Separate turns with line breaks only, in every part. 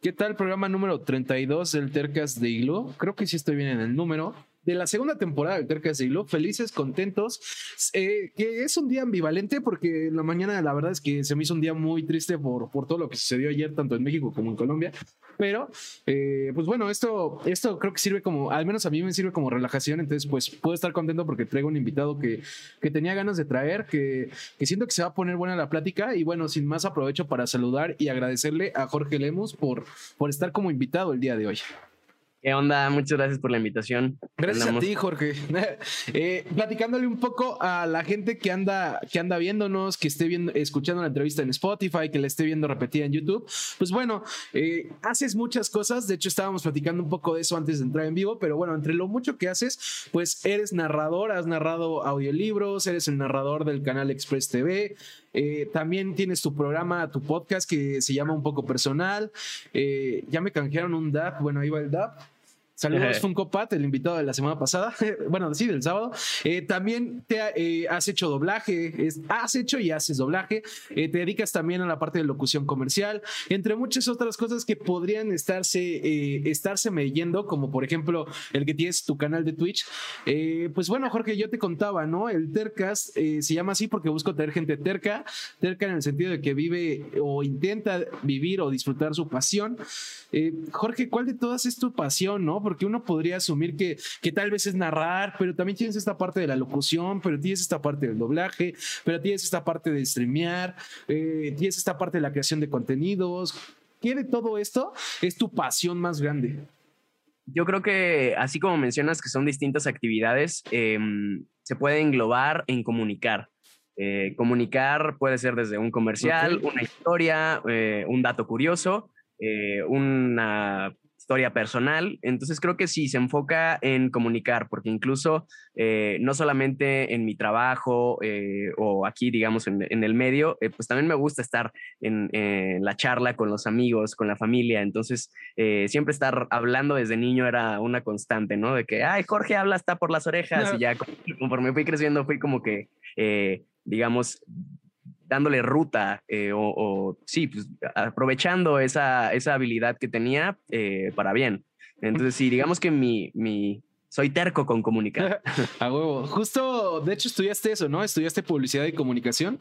¿Qué tal? Programa número 32 del Tercas de Iglo. Creo que sí estoy bien en el número de la segunda temporada del Tercas de Hilo. Felices, contentos, eh, que es un día ambivalente porque en la mañana la verdad es que se me hizo un día muy triste por, por todo lo que sucedió ayer, tanto en México como en Colombia. Pero, eh, pues bueno, esto, esto creo que sirve como, al menos a mí me sirve como relajación, entonces pues puedo estar contento porque traigo un invitado que, que tenía ganas de traer, que, que siento que se va a poner buena la plática y bueno, sin más aprovecho para saludar y agradecerle a Jorge Lemus por, por estar como invitado el día de hoy.
¿Qué onda? Muchas gracias por la invitación.
Gracias a ti, Jorge. Eh, platicándole un poco a la gente que anda, que anda viéndonos, que esté viendo, escuchando la entrevista en Spotify, que la esté viendo repetida en YouTube. Pues bueno, eh, haces muchas cosas. De hecho, estábamos platicando un poco de eso antes de entrar en vivo, pero bueno, entre lo mucho que haces, pues eres narrador, has narrado audiolibros, eres el narrador del canal Express TV. Eh, también tienes tu programa, tu podcast que se llama Un poco personal. ya me canjearon un DAP, bueno, ahí va el DAP. Saludos, Funko Pat, el invitado de la semana pasada. bueno, sí, del sábado. Eh, también te eh, has hecho doblaje, has hecho y haces doblaje. Eh, te dedicas también a la parte de locución comercial, entre muchas otras cosas que podrían estarse, estarse leyendo, como por ejemplo el que tienes tu canal de Twitch. pues bueno, Jorge, yo te contaba, ¿no? El Tercas se llama así porque busco tener gente terca, terca en el sentido de que vive o intenta vivir o disfrutar su pasión. Jorge, ¿cuál de todas es tu pasión, no? Porque uno podría asumir que, que tal vez es narrar, pero también tienes esta parte de la locución, pero tienes esta parte del doblaje, pero tienes esta parte de streamear, eh, tienes esta parte de la creación de contenidos. ¿Qué de todo esto es tu pasión más grande?
Yo creo que así como mencionas que son distintas actividades, em, se puede englobar en comunicar. Eh, comunicar puede ser desde un comercial, una historia, eh, un dato curioso, una historia personal. Entonces creo que sí, se enfoca en comunicar, porque incluso eh, no solamente en mi trabajo eh, o aquí, digamos, en, el medio, eh, pues también me gusta estar en, la charla con los amigos, con la familia. Entonces, siempre estar hablando desde niño era una constante, ¿no? De que, ay, Jorge habla hasta por las orejas y ya conforme fui creciendo fui como que, digamos, dándole ruta eh, o, sí, pues aprovechando esa, esa habilidad que tenía eh, para bien. Entonces, sí, digamos que mi, mi, soy terco con comunicar.
A huevo. Justo, de hecho, estudiaste eso, ¿no? Estudiaste publicidad y comunicación.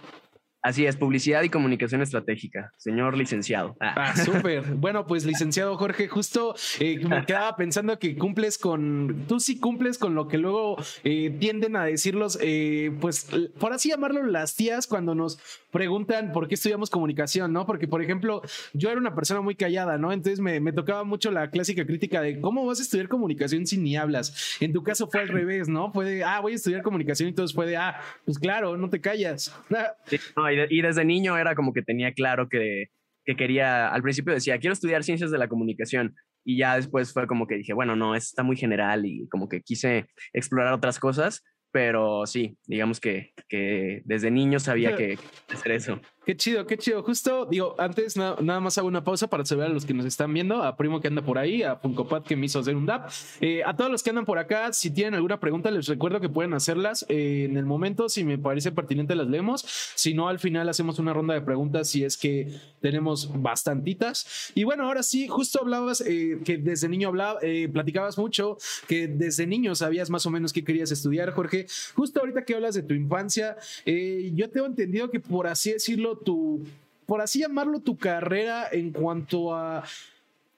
Así es, publicidad y comunicación estratégica, señor licenciado.
Ah, ah súper. Bueno, pues licenciado Jorge, justo eh, me quedaba pensando que cumples con, tú sí cumples con lo que luego eh, tienden a decirlos, eh, pues por así llamarlo, las tías cuando nos preguntan por qué estudiamos comunicación, ¿no? Porque, por ejemplo, yo era una persona muy callada, ¿no? Entonces me, me tocaba mucho la clásica crítica de cómo vas a estudiar comunicación si ni hablas. En tu caso fue al revés, ¿no? Fue de, ah, voy a estudiar comunicación y entonces fue de, ah, pues claro, no te callas.
No, y, desde niño era como que tenía claro que, que quería, al principio decía, quiero estudiar ciencias de la comunicación. Y ya después fue como que dije, bueno, no, está muy general y como que quise explorar otras cosas, pero sí, digamos que, que desde niño sabía que hacer eso.
Qué chido, qué chido. Justo, digo, antes nada más hago una pausa para saludar a los que nos están viendo, a Primo que anda por ahí, a Funkopat que me hizo hacer un DAP. Eh, a todos los que andan por acá, si tienen alguna pregunta, les recuerdo que pueden hacerlas eh, en el momento. Si me parece pertinente, las leemos. Si no, al final hacemos una ronda de preguntas si es que tenemos bastantitas. Y bueno, ahora sí, justo hablabas eh, que desde niño hablaba, platicabas mucho, que desde niño sabías más o menos qué querías estudiar, Jorge. Justo ahorita que hablas de tu infancia, yo tengo entendido que por así decirlo, tu, por así llamarlo, tu carrera en cuanto a...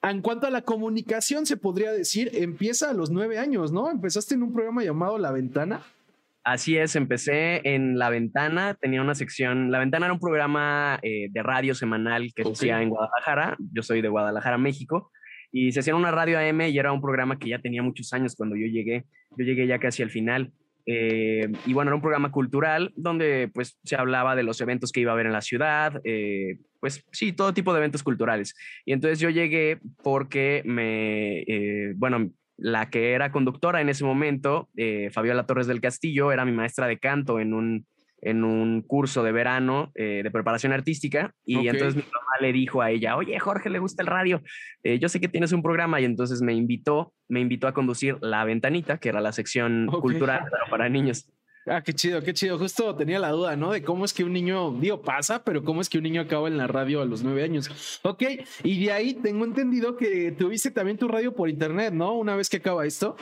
En cuanto a la comunicación, se podría decir, empieza a los nueve años, ¿no? Empezaste en un programa llamado La Ventana.
Así es, empecé en La Ventana, tenía una sección, La Ventana era un programa eh, de radio semanal que se hacía en Guadalajara, yo soy de Guadalajara, México, y se hacía una radio AM y era un programa que ya tenía muchos años cuando yo llegué, yo llegué ya casi al final, eh, y bueno, era un programa cultural donde pues se hablaba de los eventos que iba a haber en la ciudad, eh, pues sí, todo tipo de eventos culturales. Y entonces yo llegué porque me, eh, bueno, la que era conductora en ese momento, Fabiola Torres del Castillo, era mi maestra de canto en un, en un curso de verano de preparación artística y entonces mi mamá le dijo a ella, oye Jorge, le gusta el radio, yo sé que tienes un programa y entonces me invitó me invitó a conducir La Ventanita, que era la sección cultural para niños.
Ah, qué chido, qué chido. Justo tenía la duda, ¿no? De cómo es que un niño, digo, pasa, pero cómo es que un niño acaba en la radio a los nueve años. Ok, y de ahí tengo entendido que tuviste también tu radio por internet, ¿no? Una vez que acaba esto.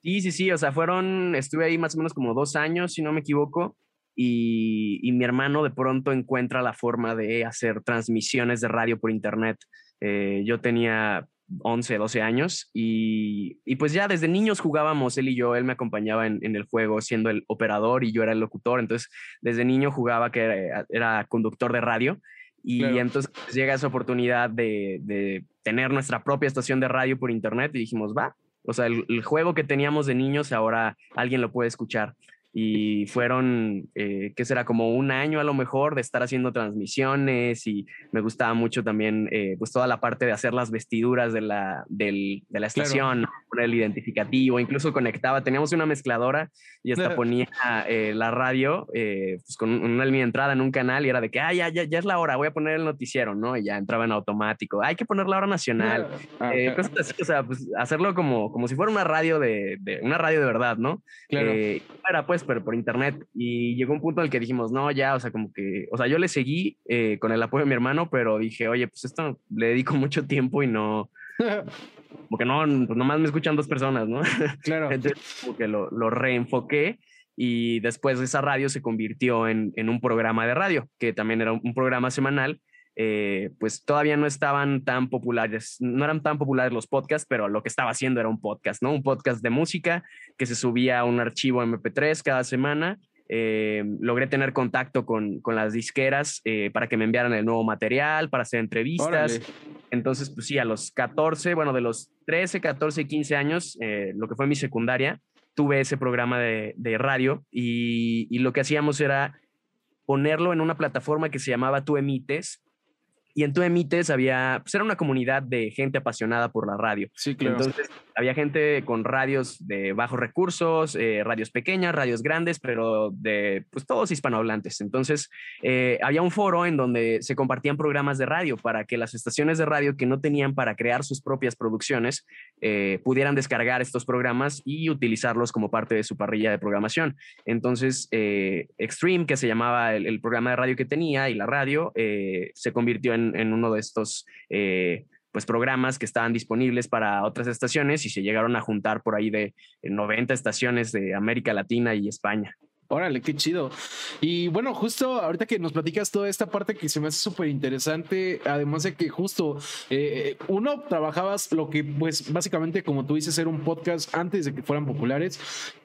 Sí, sí, sí, o sea, fueron, estuve ahí más o menos como dos años, si no me equivoco, y, y mi hermano de pronto encuentra la forma de hacer transmisiones de radio por internet. Eh, yo tenía 11, 12 años y, y, pues ya desde niños jugábamos él y yo, él me acompañaba en, en, el juego siendo el operador y yo era el locutor, entonces desde niño jugaba que era, era conductor de radio y claro. entonces pues, llega esa oportunidad de, de, tener nuestra propia estación de radio por internet y dijimos, va, o sea, el, el juego que teníamos de niños ahora alguien lo puede escuchar y fueron, eh, ¿qué será? Como un año a lo mejor de estar haciendo transmisiones y me gustaba mucho también eh, pues toda la parte de hacer las vestiduras de la, del, de la estación, claro. poner el identificativo, incluso conectaba, teníamos una mezcladora y hasta claro. ponía eh, la radio pues con una línea de entrada en un canal y era de que, ah, ya, ya, ya es la hora, voy a poner el noticiero, ¿no? Y ya entraba en automático, hay que poner la hora nacional, ah, cosas así, o sea, pues hacerlo como, como si fuera una radio de, de una radio de verdad, ¿no?
Claro.
era pues pero por internet. Y llegó un punto en el que dijimos, no, ya, o sea, como que, o sea, yo le seguí eh, con el apoyo de mi hermano, pero dije, oye, pues esto le dedico mucho tiempo y no, porque no, pues nomás me escuchan dos personas, ¿no?
Claro.
Entonces, como que lo, lo reenfoqué y después esa radio se convirtió en, en, un programa de radio, que también era un programa semanal eh, pues todavía no estaban tan populares, no eran tan populares los podcasts, pero lo que estaba haciendo era un podcast, ¿no? Un podcast de música que se subía a un archivo MP3 cada semana. Eh, logré tener contacto con, con las disqueras eh, para que me enviaran el nuevo material, para hacer entrevistas. Órale. Entonces, pues sí, a los 14, bueno, de los 13, 14 y 15 años, lo que fue mi secundaria, tuve ese programa de, de radio y, y lo que hacíamos era ponerlo en una plataforma que se llamaba Tú Emites, y en Tu Emites había, pues era una comunidad de gente apasionada por la radio.
Sí, claro.
Entonces había gente con radios de bajos recursos, eh, radios pequeñas, radios grandes, pero de pues todos hispanohablantes. Entonces eh, había un foro en donde se compartían programas de radio para que las estaciones de radio que no tenían para crear sus propias producciones eh, pudieran descargar estos programas y utilizarlos como parte de su parrilla de programación. Entonces eh, Extreme, que se llamaba el, el, programa de radio que tenía y la radio, se convirtió en, en, uno de estos pues programas que estaban disponibles para otras estaciones y se llegaron a juntar por ahí de 90 estaciones de América Latina y España.
Órale, qué chido. Y bueno, justo ahorita que nos platicas toda esta parte que se me hace súper interesante, además de que justo eh, uno trabajabas lo que pues básicamente como tú dices era un podcast antes de que fueran populares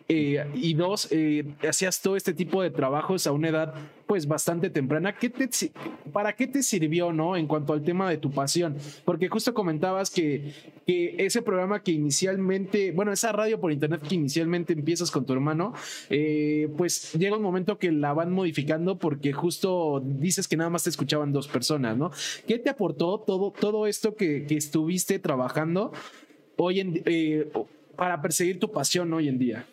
eh, y dos, eh, hacías todo este tipo de trabajos a una edad pues bastante temprana. ¿Qué te, ¿Para qué te sirvió, no? En cuanto al tema de tu pasión, porque justo comentabas que, que ese programa que inicialmente, bueno, esa radio por internet que inicialmente empiezas con tu hermano, eh, pues llega un momento que la van modificando porque justo dices que nada más te escuchaban dos personas, ¿no? ¿Qué te aportó todo, todo esto que, que estuviste trabajando hoy en, eh, para perseguir tu pasión hoy en día?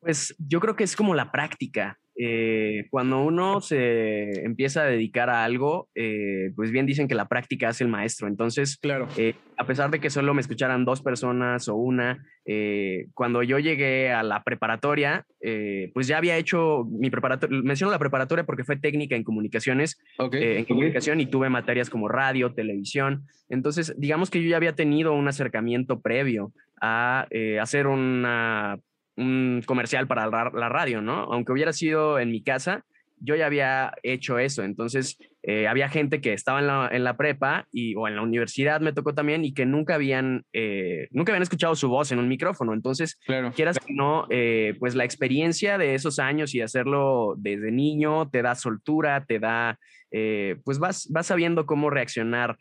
Pues yo creo que es como la práctica. Eh, cuando uno se empieza a dedicar a algo, eh, pues bien dicen que la práctica hace el maestro. Entonces,
claro.
Eh, a pesar de que solo me escucharan dos personas o una, cuando yo llegué a la preparatoria, pues ya había hecho mi preparatoria. Menciono la preparatoria porque fue técnica en comunicaciones,
okay.
en comunicación y tuve materias como radio, televisión. Entonces, digamos que yo ya había tenido un acercamiento previo a hacer una un comercial para la radio, ¿no? Aunque hubiera sido en mi casa, yo ya había hecho eso. Entonces, eh, había gente que estaba en la, en la, prepa y, o en la universidad, me tocó también, y que nunca habían, eh, nunca habían escuchado su voz en un micrófono. Entonces,
claro.
quieras que no, eh, pues la experiencia de esos años y hacerlo desde niño te da soltura, te da, pues vas, vas sabiendo cómo reaccionar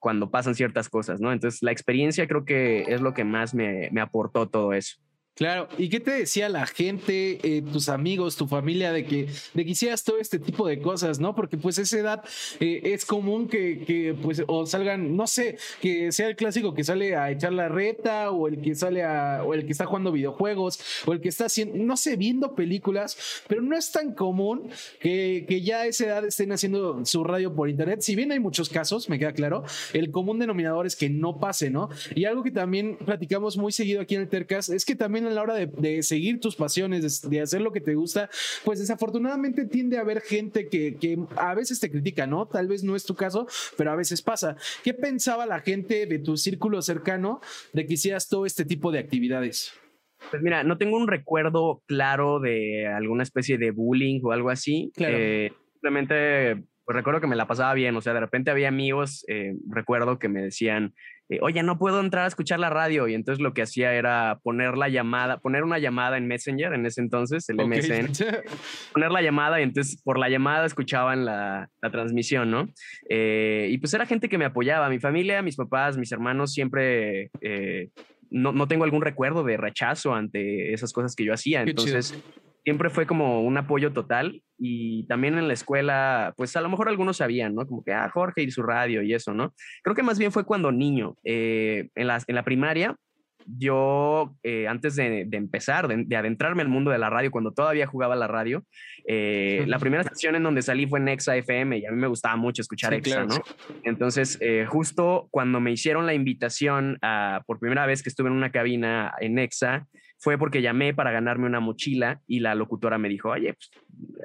cuando pasan ciertas cosas, ¿no? Entonces, la experiencia creo que es lo que más me, me aportó todo eso.
Claro, ¿y qué te decía la gente, eh, tus amigos, tu familia, de que, de que hicieras todo este tipo de cosas, ¿no? Porque pues esa edad eh, es común que, que, pues, o salgan, no sé, que sea el clásico que sale a echar la reta, o el que sale a, o el que está jugando videojuegos, o el que está haciendo, no sé, viendo películas, pero no es tan común que, que ya a esa edad estén haciendo su radio por internet. Si bien hay muchos casos, me queda claro, el común denominador es que no pase, ¿no? Y algo que también platicamos muy seguido aquí en el Tercas es que también a la hora de, seguir tus pasiones, de, hacer lo que te gusta, pues desafortunadamente tiende a haber gente que, que a veces te critica, ¿no? Tal vez no es tu caso, pero a veces pasa. ¿Qué pensaba la gente de tu círculo cercano de que hicieras todo este tipo de actividades?
Pues mira, no tengo un recuerdo claro de alguna especie de bullying o algo así. Eh, simplemente pues recuerdo que me la pasaba bien, o sea, de repente había amigos, eh, recuerdo que me decían, eh, oye, no puedo entrar a escuchar la radio, y entonces lo que hacía era poner la llamada, poner una llamada en Messenger en ese entonces, el MSN, poner la llamada y entonces por la llamada escuchaban la, la transmisión, ¿no? y pues era gente que me apoyaba, mi familia, mis papás, mis hermanos siempre no, no, tengo algún recuerdo de rechazo ante esas cosas que yo hacía. Entonces, siempre fue como un apoyo total y también en la escuela, pues a lo mejor algunos sabían, ¿no? Como que, ah, Jorge y su radio y eso, ¿no? Creo que más bien fue cuando niño, eh, en, la, en la primaria, yo, eh, antes de, empezar, de, adentrarme al mundo de la radio, cuando todavía jugaba la radio, eh, la primera estación en donde salí fue en Exa FM y a mí me gustaba mucho escuchar Exa, ¿no? Entonces, eh, justo cuando me hicieron la invitación a, por primera vez que estuve en una cabina en Exa, fue porque llamé para ganarme una mochila y la locutora me dijo, oye, pues,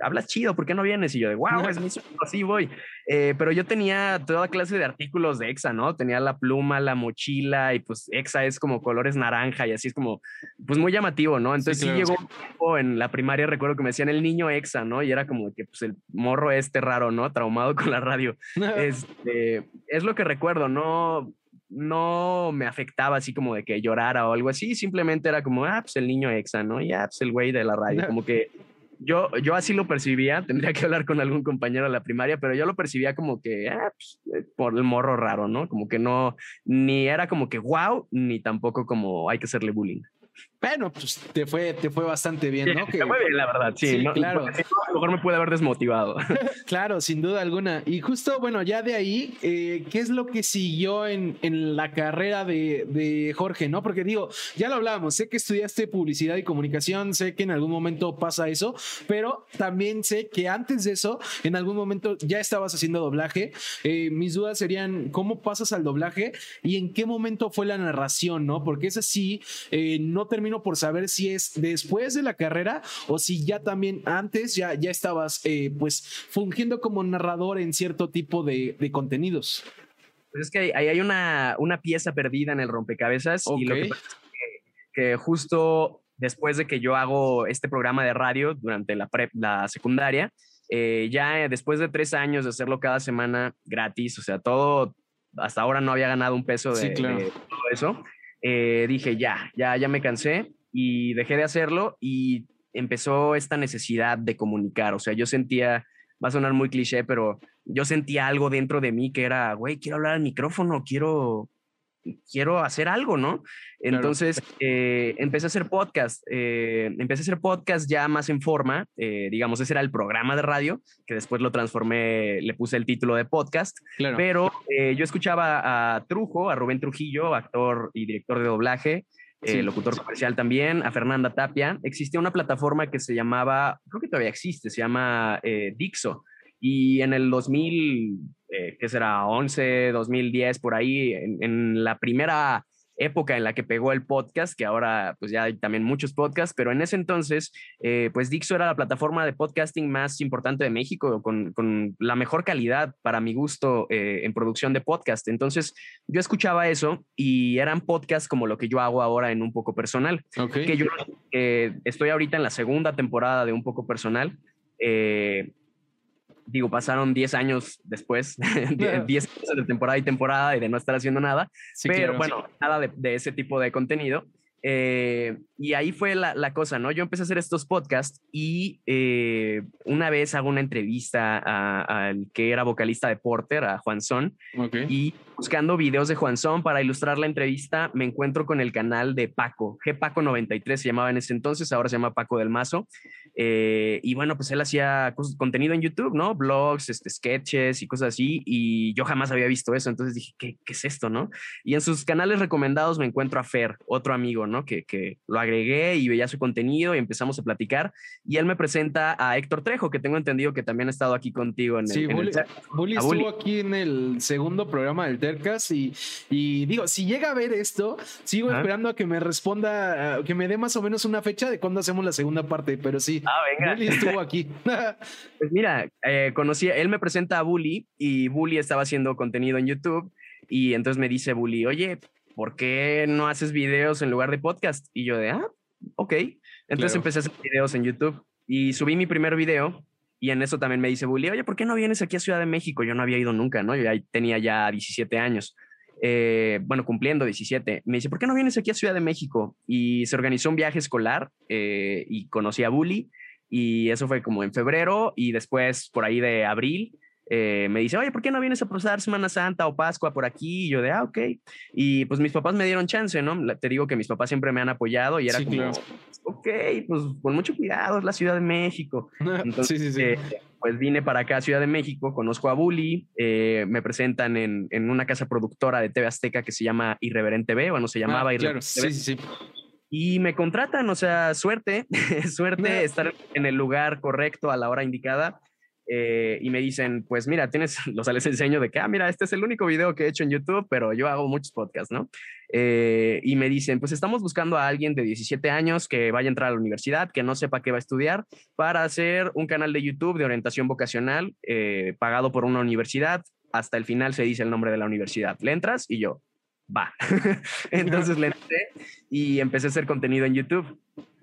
hablas chido, ¿por qué no vienes? Y yo de, wow, es mi sueño, así voy. Eh, pero yo tenía toda clase de artículos de EXA, ¿no? Tenía la pluma, la mochila y pues EXA es como colores naranja y así es como, pues muy llamativo, ¿no? Entonces sí, llegó un tiempo en la primaria, recuerdo que me decían el niño EXA, ¿no? Y era como que pues el morro este raro, ¿no? Traumado con la radio. este, es lo que recuerdo, ¿no? No me afectaba así como de que llorara o algo así, simplemente era como, ah, pues el niño exa, ¿no? Ya, pues el güey de la radio, como que yo, yo así lo percibía, tendría que hablar con algún compañero de la primaria, pero yo lo percibía como que, ah, pues, eh, por el morro raro, ¿no? Como que no, ni era como que wow, ni tampoco como hay que hacerle bullying.
Bueno, pues te fue, te fue bastante bien, ¿no?
Te fue bien, la verdad, sí. claro. A lo mejor me puede haber desmotivado.
claro, sin duda alguna. Y justo, bueno, ya de ahí, eh, ¿qué es lo que siguió en, en la carrera de, de, Jorge, no? Porque digo, ya lo hablábamos, sé que estudiaste publicidad y comunicación, sé que en algún momento pasa eso, pero también sé que antes de eso, en algún momento ya estabas haciendo doblaje. Eh, mis dudas serían, ¿cómo pasas al doblaje y en qué momento fue la narración, no? Porque es así, eh, no termino por saber si es después de la carrera o si ya también antes ya, ya estabas eh, pues fungiendo como narrador en cierto tipo de, contenidos.
Pues es que ahí hay una, una pieza perdida en el rompecabezas y lo que pasa es que, justo después de que yo hago este programa de radio durante la, la secundaria, eh, ya después de tres años de hacerlo cada semana gratis, o sea, todo, hasta ahora no había ganado un peso de, de todo eso. Eh, dije, ya, ya, ya me cansé y dejé de hacerlo y empezó esta necesidad de comunicar. O sea, yo sentía, va a sonar muy cliché, pero yo sentía algo dentro de mí que era, güey, quiero hablar al micrófono, quiero, quiero hacer algo, ¿no? Entonces eh, empecé a hacer podcast, eh, empecé a hacer podcast ya más en forma, eh, digamos, ese era el programa de radio, que después lo transformé, le puse el título de podcast, pero yo escuchaba a Trujo, a Rubén Trujillo, actor y director de doblaje, locutor comercial también, a Fernanda Tapia. Existía una plataforma que se llamaba, creo que todavía existe, se llama Dixo. Y en el 2000, eh, ¿qué será? 11, 2010, por ahí, en, la primera época en la que pegó el podcast, que ahora pues ya hay también muchos podcasts, pero en ese entonces, eh, pues Dixo era la plataforma de podcasting más importante de México, con, con la mejor calidad para mi gusto eh, en producción de podcast. Entonces yo escuchaba eso y eran podcasts como lo que yo hago ahora en Un poco personal, que yo estoy ahorita en la segunda temporada de Un poco personal. Eh, digo, pasaron 10 años después, 10 años de temporada y temporada y de no estar haciendo nada, pero bueno, nada de, ese tipo de contenido. Eh, y ahí fue la, cosa, ¿no? Yo empecé a hacer estos podcasts y eh, una vez hago una entrevista al que era vocalista de Porter, a Juan Son, y buscando videos de Juan Son para ilustrar la entrevista, me encuentro con el canal de Paco, G Paco 93 se llamaba en ese entonces, ahora se llama Paco del Mazo, Eh, y bueno, pues él hacía contenido en YouTube, ¿no? Blogs, este, sketches y cosas así. Y yo jamás había visto eso. Entonces dije, ¿qué, qué es esto, no? Y en sus canales recomendados me encuentro a Fer, otro amigo, ¿no? Que, que lo agregué y veía su contenido y empezamos a platicar. Y él me presenta a Héctor Trejo, que tengo entendido que también ha estado aquí contigo en el.
Sí, Bully, estuvo aquí en el segundo programa del Tercas. Y, y digo, si llega a ver esto, sigo esperando a que me responda, que me dé más o menos una fecha de cuándo hacemos la segunda parte. Pero sí,
Ah, venga.
Bully estuvo aquí.
pues mira, eh, conocí, él me presenta a Bully y Bully estaba haciendo contenido en YouTube y entonces me dice Bully, oye, ¿por qué no haces videos en lugar de podcast? Y yo de, ah, ok. Entonces empecé a hacer videos en YouTube y subí mi primer video y en eso también me dice Bully, oye, ¿por qué no vienes aquí a Ciudad de México? Yo no había ido nunca, ¿no? Yo ya tenía ya 17 años. Eh, bueno, cumpliendo 17, me dice, ¿por qué no vienes aquí a Ciudad de México? Y se organizó un viaje escolar eh, y conocí a Bully y eso fue como en febrero y después por ahí de abril eh, me dice, oye, ¿por qué no vienes a pasar Semana Santa o Pascua por aquí? Y yo de, ah, ok. Y pues mis papás me dieron chance, ¿no? Te digo que mis papás siempre me han apoyado y era como, ok, pues con mucho cuidado, es la Ciudad de México. Entonces, sí, sí, sí. pues vine para acá a Ciudad de México, conozco a Bully, eh, me presentan en, en, una casa productora de TV Azteca que se llama Irreverente B, bueno, se ah, llamaba Irreverente
claro. Sí, sí, sí
y me contratan, o sea, suerte, suerte estar en el lugar correcto a la hora indicada. Eh, y me dicen, pues mira, tienes, los les enseño de que, ah, mira, este es el único video que he hecho en YouTube, pero yo hago muchos podcasts, ¿no? Eh, y me dicen, pues estamos buscando a alguien de 17 años que vaya a entrar a la universidad, que no sepa qué va a estudiar, para hacer un canal de YouTube de orientación vocacional eh, pagado por una universidad. Hasta el final se dice el nombre de la universidad. ¿Le entras? Y yo, va. Entonces le entré y empecé a hacer contenido en YouTube.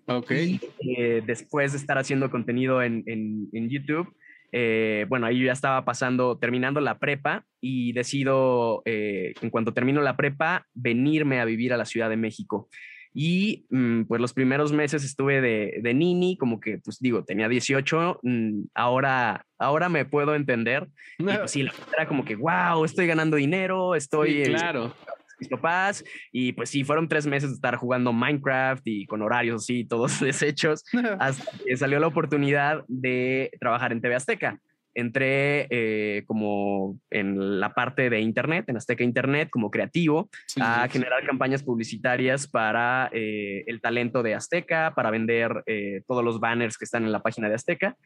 Ok.
Eh, después de estar haciendo contenido en, en, YouTube, eh, bueno, ahí yo ya estaba pasando, terminando la prepa y decido, eh, en cuanto termino la prepa, venirme a vivir a la Ciudad de México. Y mm, pues los primeros meses estuve de, de, nini, como que, pues digo, tenía 18, mm, ahora, ahora me puedo entender. Y pues sí, era como que, wow, estoy ganando dinero, estoy...
claro
mis papás y pues sí, fueron tres meses de estar jugando Minecraft y con horarios así, todos deshechos, hasta que salió la oportunidad de trabajar en TV Azteca. Entré eh, como en la parte de Internet, en Azteca Internet, como creativo, a generar campañas publicitarias para eh, el talento de Azteca, para vender eh, todos los banners que están en la página de Azteca.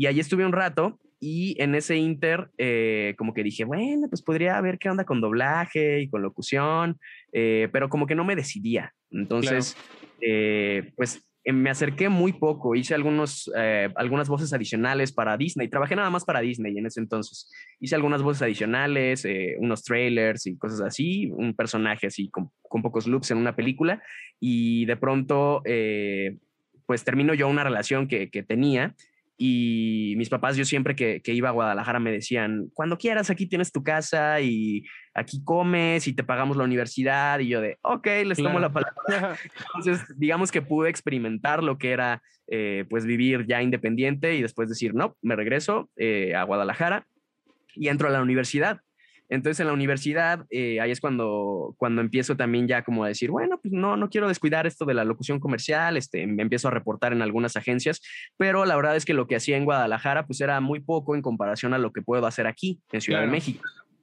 Y allí estuve un rato y en ese inter, eh, como que dije, bueno, pues podría ver qué onda con doblaje y con locución, eh, pero como que no me decidía. Entonces, eh, pues me acerqué muy poco, hice algunos, algunas voces adicionales para Disney, trabajé nada más para Disney en ese entonces. Hice algunas voces adicionales, unos trailers y cosas así, un personaje así con, pocos loops en una película y de pronto, pues termino yo una relación que tenía y mis papás, yo siempre que, iba a Guadalajara me decían, cuando quieras, aquí tienes tu casa y aquí comes y te pagamos la universidad. Y yo de, ok, les tomo la palabra. Entonces, digamos que pude experimentar lo que era, eh, pues, vivir ya independiente y después decir, no, me regreso eh, a Guadalajara y entro a la universidad. Entonces en la universidad, eh, ahí es cuando, cuando empiezo también ya como a decir, bueno, pues no, no quiero descuidar esto de la locución comercial, este, me empiezo a reportar en algunas agencias, pero la verdad es que lo que hacía en Guadalajara pues era muy poco en comparación a lo que puedo hacer aquí en Ciudad de México.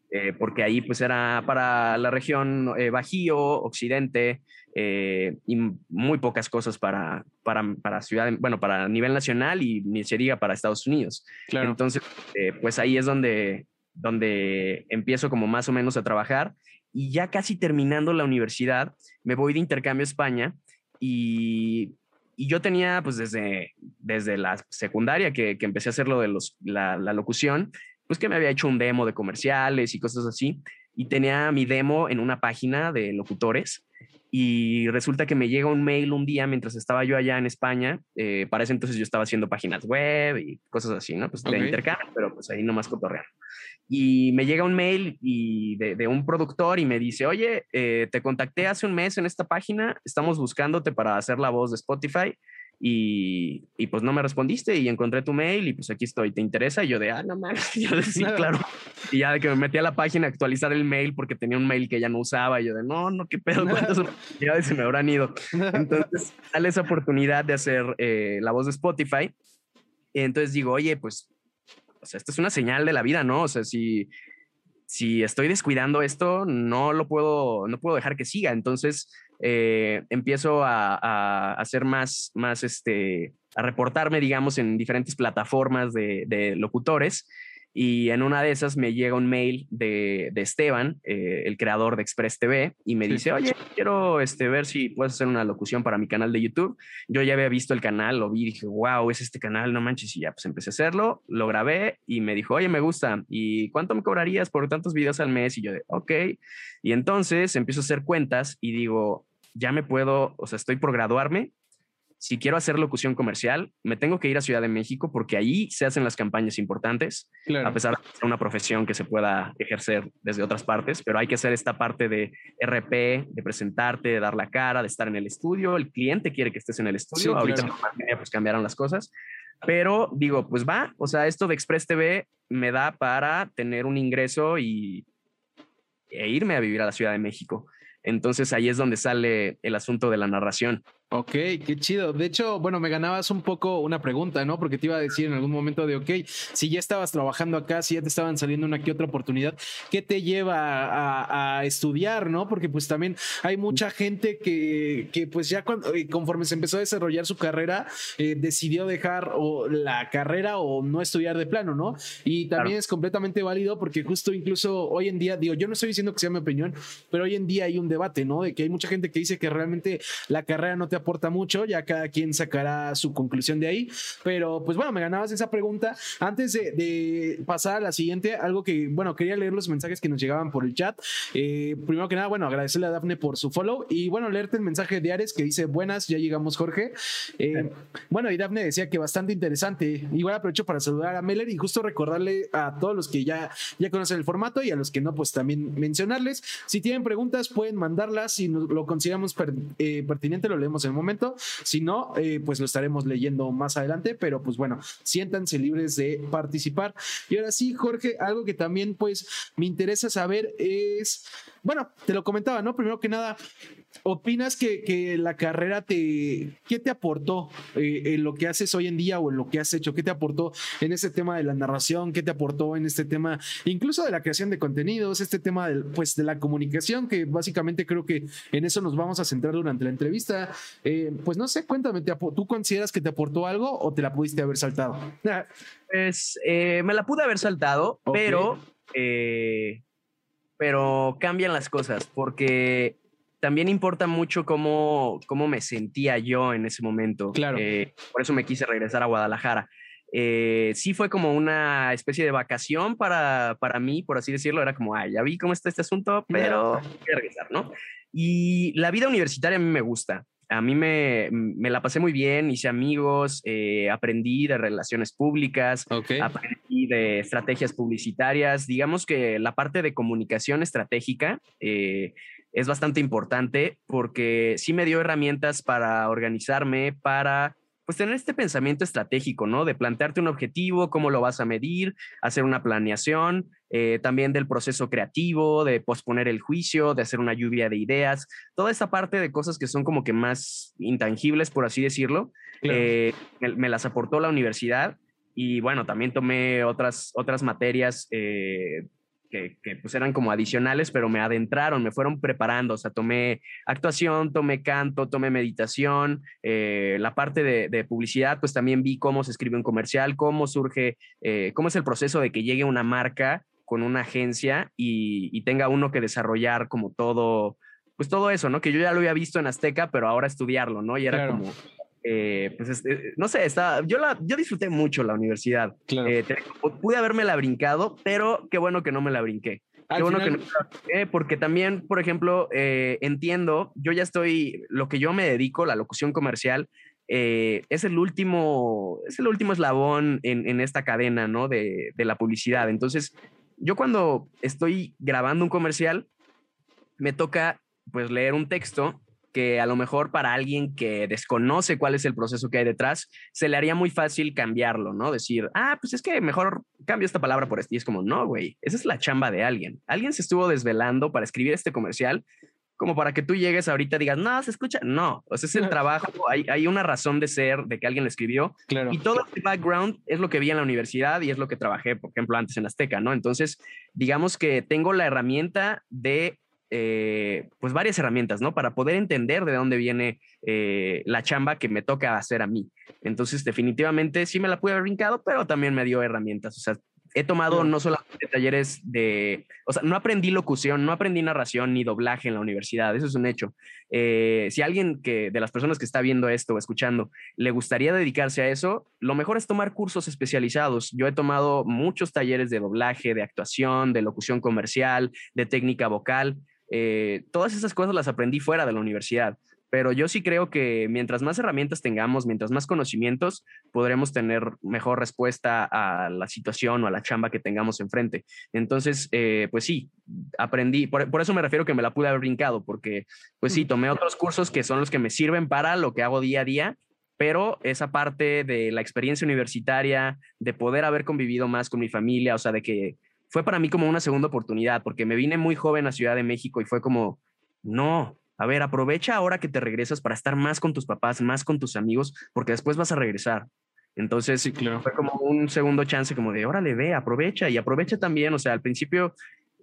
Eh, porque ahí pues era para la región eh, Bajío, Occidente, y muy pocas cosas para, para, para ciudad, bueno, para nivel nacional y ni se diga para Estados Unidos. Entonces, pues ahí es donde, donde empiezo como más o menos a trabajar y ya casi terminando la universidad me voy de intercambio a España y, yo tenía pues desde, desde la secundaria que, empecé a hacer lo de los, la, la locución, pues que me había hecho un demo de comerciales y cosas así y tenía mi demo en una página de locutores y resulta que me llega un mail un día mientras estaba yo allá en España. Eh, para ese entonces yo estaba haciendo páginas web y cosas así, ¿no? Pues de intercambio, pero pues ahí nomás cotorreando. Y me llega un mail y de, un productor y me dice, oye, eh, te contacté hace un mes en esta página, estamos buscándote para hacer la voz de Spotify y, y, pues no me respondiste y encontré tu mail y pues aquí estoy, ¿te interesa? Y yo de, ah, no mames, yo de, sí, claro. Y ya de que me metí a la página a actualizar el mail porque tenía un mail que ya no usaba, y yo de, no, no, qué pedo, cuántas oportunidades se me habrán ido. Entonces sale esa oportunidad de hacer eh, la voz de Spotify. Y entonces digo, oye, pues, o sea, esta es una señal de la vida, ¿no? O sea, si, si estoy descuidando esto, no lo puedo, no puedo dejar que siga. Entonces eh, empiezo a, hacer más, más este, a reportarme, digamos, en diferentes plataformas de locutores y en una de esas me llega un mail de, de Esteban, eh, el creador de Express TV, y me dice, oye, quiero este, ver si puedes hacer una locución para mi canal de YouTube. Yo ya había visto el canal, lo vi, dije, wow, es este canal, no manches, y ya pues empecé a hacerlo, lo grabé y me dijo, oye, me gusta, ¿y cuánto me cobrarías por tantos videos al mes? Y yo de, ok. Y entonces empiezo a hacer cuentas y digo, ya me puedo, o sea, estoy por graduarme, si quiero hacer locución comercial, me tengo que ir a Ciudad de México porque ahí se hacen las campañas importantes, a pesar de ser una profesión que se pueda ejercer desde otras partes, pero hay que hacer esta parte de RP, de presentarte, de dar la cara, de estar en el estudio. El cliente quiere que estés en el estudio. Ahorita pues cambiaron las cosas. Pero digo, pues va, o sea, esto de Express TV me da para tener un ingreso y e irme a vivir a la Ciudad de México. Entonces ahí es donde sale el asunto de la narración.
Ok, qué chido. De hecho, bueno, me ganabas un poco una pregunta, ¿no? Porque te iba a decir en algún momento de, ok, si ya estabas trabajando acá, si ya te estaban saliendo una que otra oportunidad, ¿qué te lleva a, estudiar, ¿no? Porque pues también hay mucha gente que, que pues ya cuando, eh, conforme se empezó a desarrollar su carrera, eh, decidió dejar o la carrera o no estudiar de plano, ¿no? Y también es completamente válido porque justo incluso hoy en día, digo, yo no estoy diciendo que sea mi opinión, pero hoy en día hay un debate, ¿no? De que hay mucha gente que dice que realmente la carrera no te aporta mucho, ya cada quien sacará su conclusión de ahí. Pero pues bueno, me ganabas esa pregunta. Antes de, pasar a la siguiente, algo que, bueno, quería leer los mensajes que nos llegaban por el chat. Eh, primero que nada, bueno, agradecerle a Dafne por su follow y bueno, leerte el mensaje de Ares que dice, buenas, ya llegamos Jorge. Eh, bueno, y Dafne decía que bastante interesante. Igual aprovecho para saludar a Meller y justo recordarle a todos los que ya, ya conocen el formato y a los que no, pues también mencionarles. Si tienen preguntas, pueden mandarlas. Si lo consideramos eh, pertinente, lo leemos en momento. Si no, eh, pues lo estaremos leyendo más adelante, pero pues bueno, siéntanse libres de participar. Y ahora sí, Jorge, algo que también pues me interesa saber es, bueno, te lo comentaba, ¿no? Primero que nada, ¿Opinas que, la carrera te, qué te aportó eh, en lo que haces hoy en día o en lo que has hecho? ¿Qué te aportó en este tema de la narración? ¿Qué te aportó en este tema, incluso de la creación de contenidos, este tema del, pues, de la comunicación, que básicamente creo que en eso nos vamos a centrar durante la entrevista? Eh, pues no sé, cuéntame, ¿tú consideras que te aportó algo o te la pudiste haber saltado?
Pues eh, me la pude haber saltado, pero, pero cambian las cosas porque también importa mucho cómo, cómo me sentía yo en ese momento.
Claro.
Eh, por eso me quise regresar a Guadalajara. Eh, sí fue como una especie de vacación para, para mí, por así decirlo. Era como, ay, ya vi cómo está este asunto, pero quiero regresar, ¿no? Y la vida universitaria a mí me gusta. A mí me, me la pasé muy bien, hice amigos, eh, aprendí de relaciones públicas, aprendí de estrategias publicitarias. Digamos que la parte de comunicación estratégica eh, es bastante importante porque sí me dio herramientas para organizarme, para pues tener este pensamiento estratégico, ¿no? De plantearte un objetivo, cómo lo vas a medir, hacer una planeación, eh, también del proceso creativo, de posponer el juicio, de hacer una lluvia de ideas, toda esta parte de cosas que son como que más intangibles, por así decirlo, eh, me, las aportó la universidad y bueno, también tomé otras, otras materias eh, que, pues eran como adicionales, pero me adentraron, me fueron preparando, o sea, tomé actuación, tomé canto, tomé meditación, eh, la parte de, publicidad, pues también vi cómo se escribe un comercial, cómo surge, eh, cómo es el proceso de que llegue una marca con una agencia y, tenga uno que desarrollar como todo, pues todo eso, ¿no? Que yo ya lo había visto en Azteca, pero ahora estudiarlo, ¿no? Y era como eh, pues este, no sé, está, yo, la, yo disfruté mucho la universidad. Eh, pude haberme la brincado, pero qué bueno que no me la brinqué. qué bueno que no me la brinqué, porque también, por ejemplo, eh, entiendo, yo ya estoy, lo que yo me dedico, la locución comercial, es el último, es el último eslabón en, en esta cadena, ¿no? De, de la publicidad. Entonces, yo cuando estoy grabando un comercial, me toca pues leer un texto que a lo mejor para alguien que desconoce cuál es el proceso que hay detrás, se le haría muy fácil cambiarlo, ¿no? Decir, ah, pues es que mejor cambio esta palabra por este. Y es como, no, güey, esa es la chamba de alguien. Alguien se estuvo desvelando para escribir este comercial como para que tú llegues ahorita y digas, no, se escucha. No, o sea, es el trabajo, hay, hay una razón de ser, de que alguien lo escribió.
Claro.
Y todo este background es lo que vi en la universidad y es lo que trabajé, por ejemplo, antes en Azteca, ¿no? Entonces, digamos que tengo la herramienta de eh, pues varias herramientas, ¿no? Para poder entender de dónde viene eh, la chamba que me toca hacer a mí. Entonces, definitivamente sí me la pude haber brincado, pero también me dio herramientas. O sea, he tomado no solamente talleres de, o sea, no aprendí locución, no aprendí narración ni doblaje en la universidad, eso es un hecho. Eh, si alguien que de las personas que está viendo esto o escuchando le gustaría dedicarse a eso, lo mejor es tomar cursos especializados. Yo he tomado muchos talleres de doblaje, de actuación, de locución comercial, de técnica vocal. Eh, todas esas cosas las aprendí fuera de la universidad, pero yo sí creo que mientras más herramientas tengamos, mientras más conocimientos, podremos tener mejor respuesta a la situación o a la chamba que tengamos enfrente. Entonces, eh, pues sí, aprendí, por, por, eso me refiero que me la pude haber brincado, porque pues sí, tomé otros cursos que son los que me sirven para lo que hago día a día, pero esa parte de la experiencia universitaria, de poder haber convivido más con mi familia, o sea, de que fue para mí como una segunda oportunidad, porque me vine muy joven a Ciudad de México y fue como, no, a ver, aprovecha ahora que te regresas para estar más con tus papás, más con tus amigos, porque después vas a regresar. Entonces, sí, claro. fue como un segundo chance, como de, órale, ve, aprovecha y aprovecha también, o sea, al principio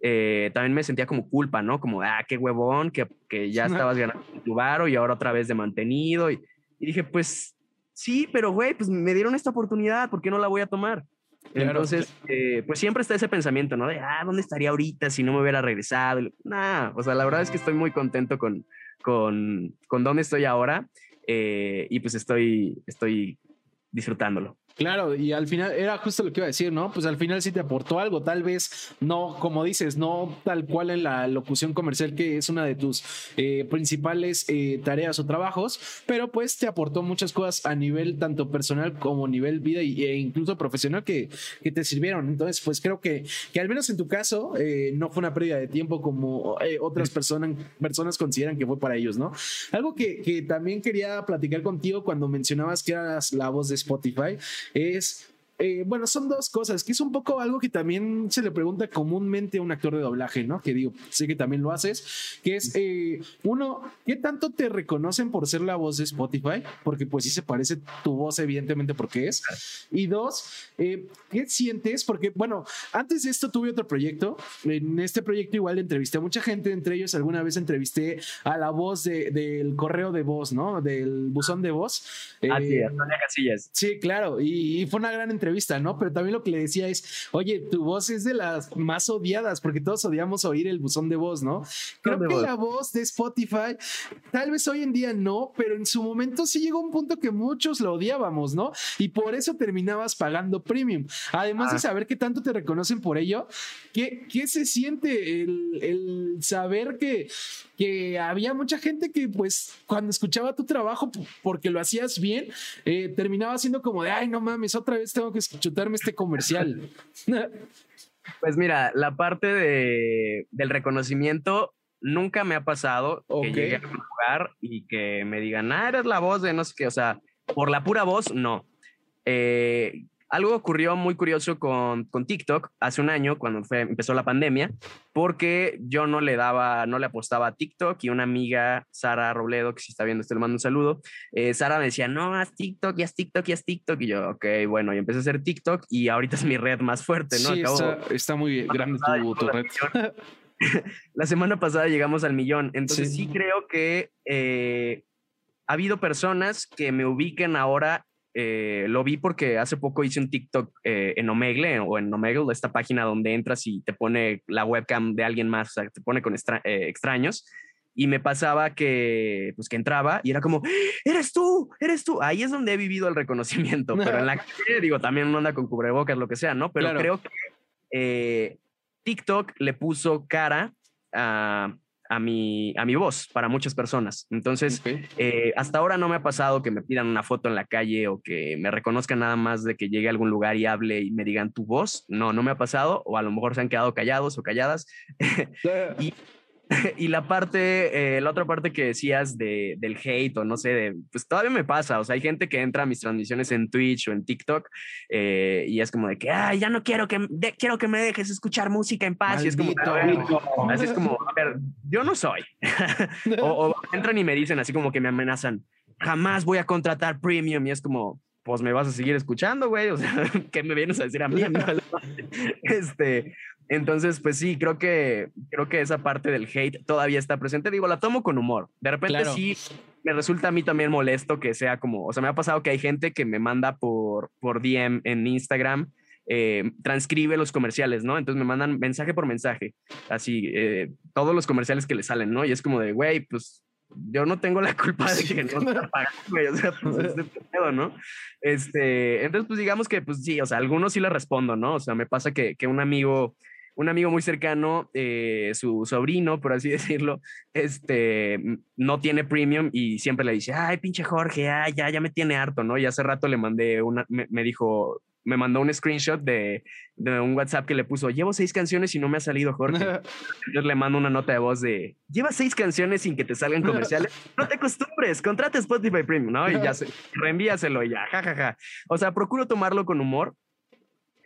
eh, también me sentía como culpa, ¿no? Como, ah, qué huevón, que, que ya estabas ganando tu varo y ahora otra vez de mantenido. Y, y dije, pues sí, pero güey, pues me dieron esta oportunidad, ¿por qué no la voy a tomar? Entonces, eh, pues siempre está ese pensamiento, ¿no? De, ah, ¿dónde estaría ahorita si no me hubiera regresado? Nah, o sea, la verdad es que estoy muy contento con, con, con dónde estoy ahora eh, y pues estoy, estoy disfrutándolo.
Claro, y al final era justo lo que iba a decir, ¿no? Pues al final sí te aportó algo, tal vez no, como dices, no tal cual en la locución comercial que es una de tus eh, principales eh, tareas o trabajos, pero pues te aportó muchas cosas a nivel tanto personal como nivel vida e incluso profesional que, que te sirvieron. Entonces, pues creo que, que al menos en tu caso eh, no fue una pérdida de tiempo como otras personas, personas consideran que fue para ellos, ¿no? Algo que, que también quería platicar contigo cuando mencionabas que eras la voz de Spotify es eh, bueno, son dos cosas, que es un poco algo que también se le pregunta comúnmente a un actor de doblaje, ¿no? Que digo, sé que también lo haces, que es, eh, uno, ¿qué tanto te reconocen por ser la voz de Spotify? Porque pues sí se parece tu voz, evidentemente, porque es. Y dos, eh, ¿qué sientes? Porque, bueno, antes de esto tuve otro proyecto. En este proyecto igual entrevisté a mucha gente, entre ellos alguna vez entrevisté a la voz del correo de voz, ¿no? Del buzón de voz.
Ah, sí, Antonia Casillas.
Sí, claro, y, y fue una gran entrevista entrevista, ¿no? Pero también lo que le decía es, oye, tu voz es de las más odiadas, porque todos odiamos oír el buzón de voz, ¿no? Creo que la voz de Spotify, tal vez hoy en día no, pero en su momento sí llegó un punto que muchos lo odiábamos, ¿no? Y por eso terminabas pagando premium. Además de ah. saber que tanto te reconocen por ello, ¿qué, qué se siente el, el saber que, que había mucha gente que pues cuando escuchaba tu trabajo porque lo hacías bien, eh, terminaba siendo como de, ay, no mames, otra vez tengo que chutarme este comercial.
Pues mira, la parte de, del reconocimiento nunca me ha pasado que llegue a un lugar y que me digan, ah, eres la voz de no sé qué, o sea, por la pura voz, no. Eh, algo ocurrió muy curioso con, con TikTok hace un año, cuando fue, empezó la pandemia, porque yo no le daba, no le apostaba a TikTok y una amiga, Sara Robledo, que si está viendo esto, le mando un saludo, eh, Sara me decía, no, haz TikTok, y haz TikTok, y haz TikTok, y yo, ok, bueno, y empecé a hacer TikTok y ahorita es mi red más fuerte, ¿no?
Sí, está, muy grande tu, red.
la semana pasada llegamos al millón, entonces sí, creo que eh, ha habido personas que me ubiquen ahora eh, lo vi porque hace poco hice un TikTok eh, en Omegle o en Omegle, esta página donde entras y te pone la webcam de alguien más, o sea, te pone con eh, extraños. Y me pasaba que, pues que entraba y era como, eres tú, eres tú. Ahí es donde he vivido el reconocimiento. Pero en la calle, digo, también uno anda con cubrebocas, lo que sea, ¿no? Pero creo que TikTok le puso cara a, a mi, a mi voz para muchas personas. Entonces, eh, hasta ahora no me ha pasado que me pidan una foto en la calle o que me reconozcan nada más de que llegue a algún lugar y hable y me digan tu voz. No, no me ha pasado, o a lo mejor se han quedado callados o calladas. y y la parte, eh, la otra parte que decías de, del hate o no sé, de, pues todavía me pasa. O sea, hay gente que entra a mis transmisiones en Twitch o en TikTok eh, y es como de que, ay, ya no quiero que, quiero que me dejes escuchar música en paz. Y es como, así es como, a ver, yo no soy. o, o entran y me dicen así como que me amenazan, jamás voy a contratar premium y es como, pues me vas a seguir escuchando, güey. O sea, ¿qué me vienes a decir a mí? este, entonces, pues sí, creo que, creo que esa parte del hate todavía está presente. Digo, la tomo con humor. De repente sí me resulta a mí también molesto que sea como, o sea, me ha pasado que hay gente que me manda por, por DM en Instagram. Eh, transcribe los comerciales, ¿no? Entonces me mandan mensaje por mensaje, así, eh, todos los comerciales que le salen, ¿no? Y es como de, güey, pues yo no tengo la culpa de que no está pagando, güey. O sea, pues es de pedo, ¿no? Este, entonces, pues digamos que, pues sí, o sea, algunos sí le respondo, ¿no? O sea, me pasa que, que un amigo, un amigo muy cercano, eh, su sobrino, por así decirlo, este, no tiene premium y siempre le dice, ay, pinche Jorge, ay, ya, ya me tiene harto, ¿no? Y hace rato le mandé una, me dijo, me mandó un screenshot de, de, un WhatsApp que le puso, llevo seis canciones y no me ha salido Jorge. Yo le mando una nota de voz de, lleva seis canciones sin que te salgan comerciales. No te acostumbres, contrata Spotify Premium, ¿no? Y ya se, reenvíaselo y ya, jajaja. Ja, ja. O sea, procuro tomarlo con humor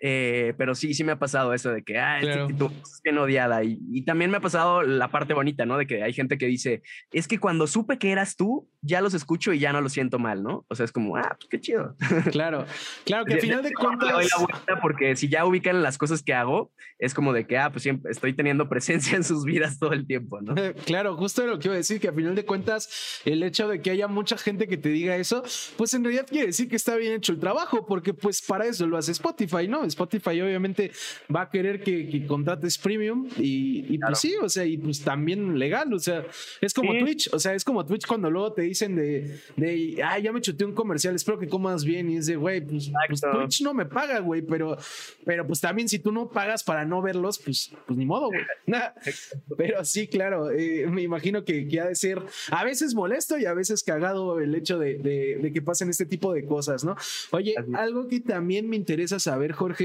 eh, pero sí, sí me ha pasado eso de que, ah, este es bien odiada. Y, y, también me ha pasado la parte bonita, ¿no? De que hay gente que dice, es que cuando supe que eras tú, ya los escucho y ya no lo siento mal, ¿no? O sea, es como, ah, pues qué chido.
Claro, claro que al final de cuentas.
doy la vuelta porque si ya ubican las cosas que hago, es como de que, ah, pues siempre estoy teniendo presencia en sus vidas todo el tiempo, ¿no?
Claro, justo lo que iba a decir, que al final de cuentas, el hecho de que haya mucha gente que te diga eso, pues en realidad quiere decir que está bien hecho el trabajo, porque pues para eso lo hace Spotify, ¿no? Spotify obviamente va a querer que, contrates premium y, pues sí, o sea, y pues también legal, o sea, es como Twitch, o sea, es como Twitch cuando luego te dicen de, de ay, ya me chuté un comercial, espero que comas bien y es de, güey, pues, pues Twitch no me paga, güey, pero, pero pues también si tú no pagas para no verlos, pues, pues ni modo, güey. pero sí, claro, eh, me imagino que, que, ha de ser a veces molesto y a veces cagado el hecho de, de, que pasen este tipo de cosas, ¿no? Oye, algo que también me interesa saber, Jorge,